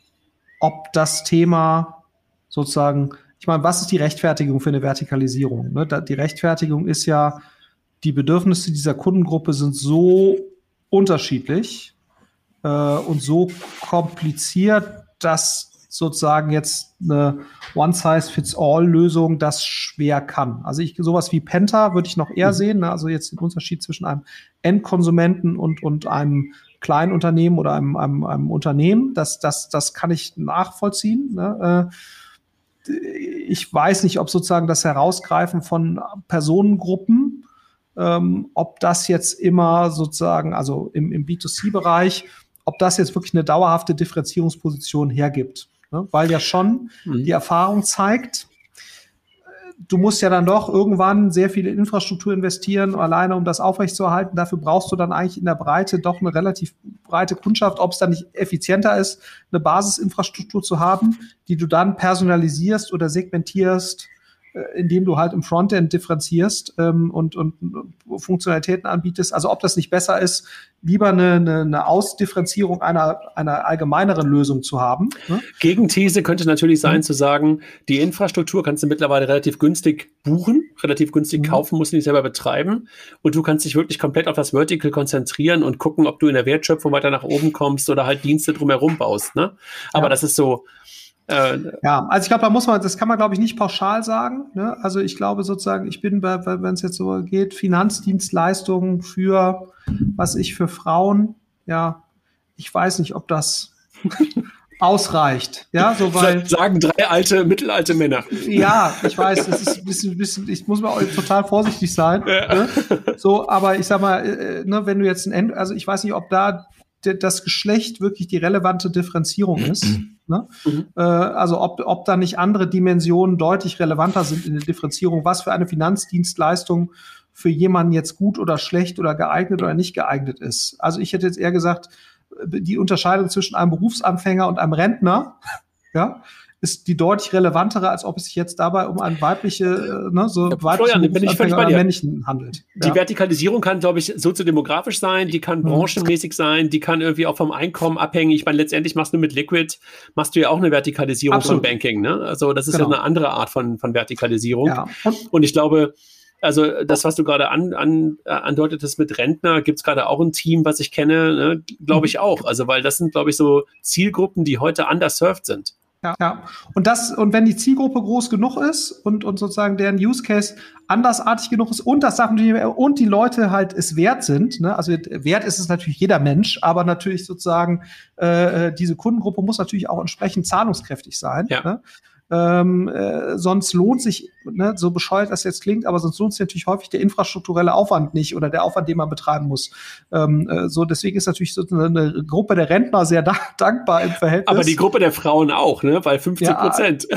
ob das Thema sozusagen ich meine, was ist die Rechtfertigung für eine Vertikalisierung? Ne? Die Rechtfertigung ist ja, die Bedürfnisse dieser Kundengruppe sind so unterschiedlich äh, und so kompliziert, dass sozusagen jetzt eine One-Size-Fits-All-Lösung das schwer kann. Also ich sowas wie Penta würde ich noch eher mhm. sehen. Ne? Also jetzt den Unterschied zwischen einem Endkonsumenten und, und einem kleinen Unternehmen oder einem, einem, einem Unternehmen. Das, das, das kann ich nachvollziehen. Ne? Äh, ich weiß nicht, ob sozusagen das Herausgreifen von Personengruppen, ähm, ob das jetzt immer sozusagen, also im, im B2C-Bereich, ob das jetzt wirklich eine dauerhafte Differenzierungsposition hergibt. Ne? Weil ja schon mhm. die Erfahrung zeigt, du musst ja dann doch irgendwann sehr viel in Infrastruktur investieren, alleine um das aufrechtzuerhalten. Dafür brauchst du dann eigentlich in der Breite doch eine relativ breite Kundschaft, ob es dann nicht effizienter ist, eine Basisinfrastruktur zu haben, die du dann personalisierst oder segmentierst indem du halt im Frontend differenzierst ähm, und, und Funktionalitäten anbietest. Also ob das nicht besser ist, lieber eine, eine, eine Ausdifferenzierung einer, einer allgemeineren Lösung zu haben. Ne? Gegenthese könnte natürlich sein, mhm. zu sagen, die Infrastruktur kannst du mittlerweile relativ günstig buchen, relativ günstig mhm. kaufen, musst du nicht selber betreiben. Und du kannst dich wirklich komplett auf das Vertical konzentrieren und gucken, ob du in der Wertschöpfung weiter nach oben kommst oder halt Dienste drumherum baust. Ne? Aber ja. das ist so, äh, ja, also ich glaube, da muss man, das kann man, glaube ich, nicht pauschal sagen. Ne? Also ich glaube sozusagen, ich bin bei, wenn es jetzt so geht, Finanzdienstleistungen für, was ich für Frauen, ja, ich weiß nicht, ob das ausreicht. Ja, so weil. Sagen drei alte, mittelalte Männer. Ja, ich weiß, das ist ein bisschen, bisschen ich muss mal total vorsichtig sein. Ja. Ne? So, aber ich sag mal, äh, ne, wenn du jetzt ein End, also ich weiß nicht, ob da das Geschlecht wirklich die relevante Differenzierung ist. Ne? Mhm. Äh, also ob, ob da nicht andere Dimensionen deutlich relevanter sind in der Differenzierung, was für eine Finanzdienstleistung für jemanden jetzt gut oder schlecht oder geeignet oder nicht geeignet ist. Also ich hätte jetzt eher gesagt, die Unterscheidung zwischen einem Berufsanfänger und einem Rentner, ja, ist die deutlich relevantere, als ob es sich jetzt dabei um ein weibliche, äh, ne, so ja, weibliche bin ich völlig bei dir. männlichen handelt. Die ja. Vertikalisierung kann, glaube ich, soziodemografisch sein, die kann mhm. branchenmäßig sein, die kann irgendwie auch vom Einkommen abhängen. Ich meine, letztendlich machst du mit Liquid, machst du ja auch eine Vertikalisierung Absolut. von Banking. Ne? Also das ist genau. ja eine andere Art von, von Vertikalisierung. Ja. Und, Und ich glaube, also das, was du gerade an, an, äh, andeutetest mit Rentner, gibt es gerade auch ein Team, was ich kenne, ne? glaube ich auch. Also weil das sind, glaube ich, so Zielgruppen, die heute underserved sind. Ja, ja. Und das, und wenn die Zielgruppe groß genug ist und, und sozusagen deren Use Case andersartig genug ist und das Sachen, und die Leute halt es wert sind, ne? also wert ist es natürlich jeder Mensch, aber natürlich sozusagen äh, äh diese Kundengruppe muss natürlich auch entsprechend zahlungskräftig sein. Ja. Ne? Ähm, äh, sonst lohnt sich, ne, so bescheuert das jetzt klingt, aber sonst lohnt sich natürlich häufig der infrastrukturelle Aufwand nicht oder der Aufwand, den man betreiben muss. Ähm, äh, so deswegen ist natürlich so eine Gruppe der Rentner sehr da dankbar im Verhältnis. Aber die Gruppe der Frauen auch, ne? Weil 50 Prozent.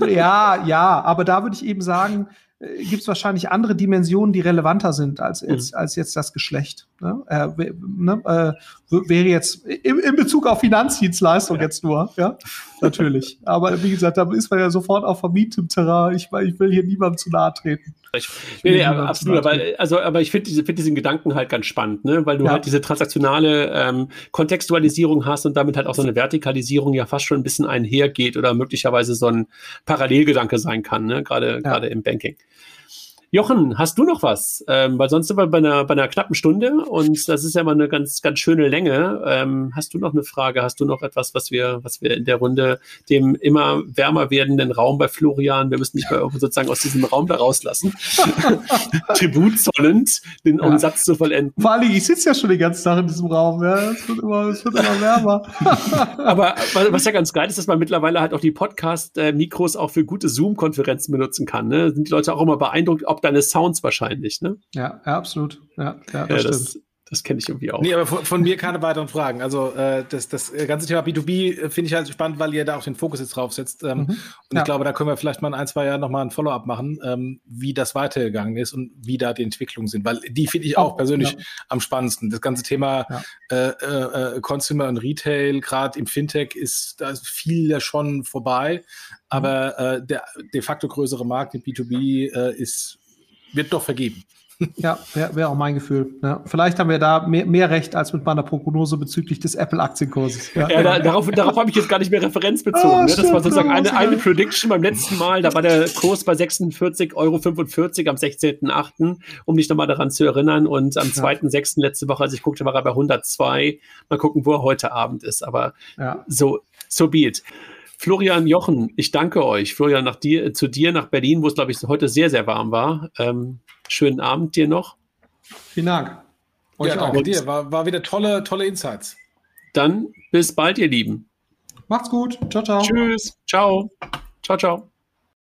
Ja, ja, ja, aber da würde ich eben sagen, äh, gibt es wahrscheinlich andere Dimensionen, die relevanter sind als jetzt, mhm. als jetzt das Geschlecht. Ne? Äh, ne? Äh, wäre jetzt in, in, Bezug auf Finanzdienstleistung ja. jetzt nur, ja, natürlich. Aber wie gesagt, da ist man ja sofort auf vermietetem Terrain. Ich, ich will hier niemandem zu nahe treten. Ich, nee, nee, aber, absolut, aber, also, aber ich finde diese, find diesen Gedanken halt ganz spannend, ne? weil du ja. halt diese transaktionale ähm, Kontextualisierung hast und damit halt auch so eine Vertikalisierung ja fast schon ein bisschen einhergeht oder möglicherweise so ein Parallelgedanke sein kann, ne? gerade ja. gerade im Banking. Jochen, hast du noch was? Ähm, weil sonst sind wir bei einer, bei einer knappen Stunde und das ist ja mal eine ganz, ganz schöne Länge. Ähm, hast du noch eine Frage? Hast du noch etwas, was wir, was wir in der Runde dem immer wärmer werdenden Raum bei Florian, wir müssen dich mal sozusagen aus diesem Raum da rauslassen, Tribut zollend, den ja. Umsatz zu vollenden. Vor allem, ich sitze ja schon den ganzen Tag in diesem Raum, ja. Es wird immer, es wird immer wärmer. Aber was ja ganz geil ist, dass man mittlerweile halt auch die Podcast-Mikros auch für gute Zoom-Konferenzen benutzen kann. Ne? Sind die Leute auch immer beeindruckt, ob deine Sounds wahrscheinlich, ne? Ja, ja absolut. Ja, ja, das, ja, das, das kenne ich irgendwie auch. Nee, aber von, von, mir keine weiteren Fragen. Also äh, das, das ganze Thema B2B äh, finde ich halt spannend, weil ihr da auch den Fokus jetzt drauf setzt. Ähm, mhm. Und ja. ich glaube, da können wir vielleicht mal in ein, zwei Jahren nochmal ein Follow-up machen, ähm, wie das weitergegangen ist und wie da die Entwicklungen sind. Weil die finde ich auch persönlich ja. am spannendsten. Das ganze Thema ja. äh, äh, äh Consumer und Retail, gerade im Fintech, ist da ist viel ja schon vorbei. Aber mhm. äh, der de facto größere Markt im B2B äh, ist wird doch vergeben. Ja, wäre wär auch mein Gefühl. Ja. Vielleicht haben wir da mehr, mehr, recht als mit meiner Prognose bezüglich des Apple-Aktienkurses. Ja, ja da, darauf, darauf habe ich jetzt gar nicht mehr Referenz bezogen. Oh, ne? Das war sozusagen eine, eine Prediction beim letzten Mal. Da war der Kurs bei 46,45 Euro am 16.8., um dich nochmal daran zu erinnern. Und am 2.6. letzte Woche, als ich guckte, war er bei 102. Mal gucken, wo er heute Abend ist. Aber so, so be it. Florian Jochen, ich danke euch. Florian, nach dir, zu dir nach Berlin, wo es, glaube ich, heute sehr, sehr warm war. Ähm, schönen Abend dir noch. Vielen Dank. Euch ja, danke auch. dir. War, war wieder tolle, tolle Insights. Dann bis bald, ihr Lieben. Macht's gut. Ciao, ciao. Tschüss. Ciao. Ciao, ciao.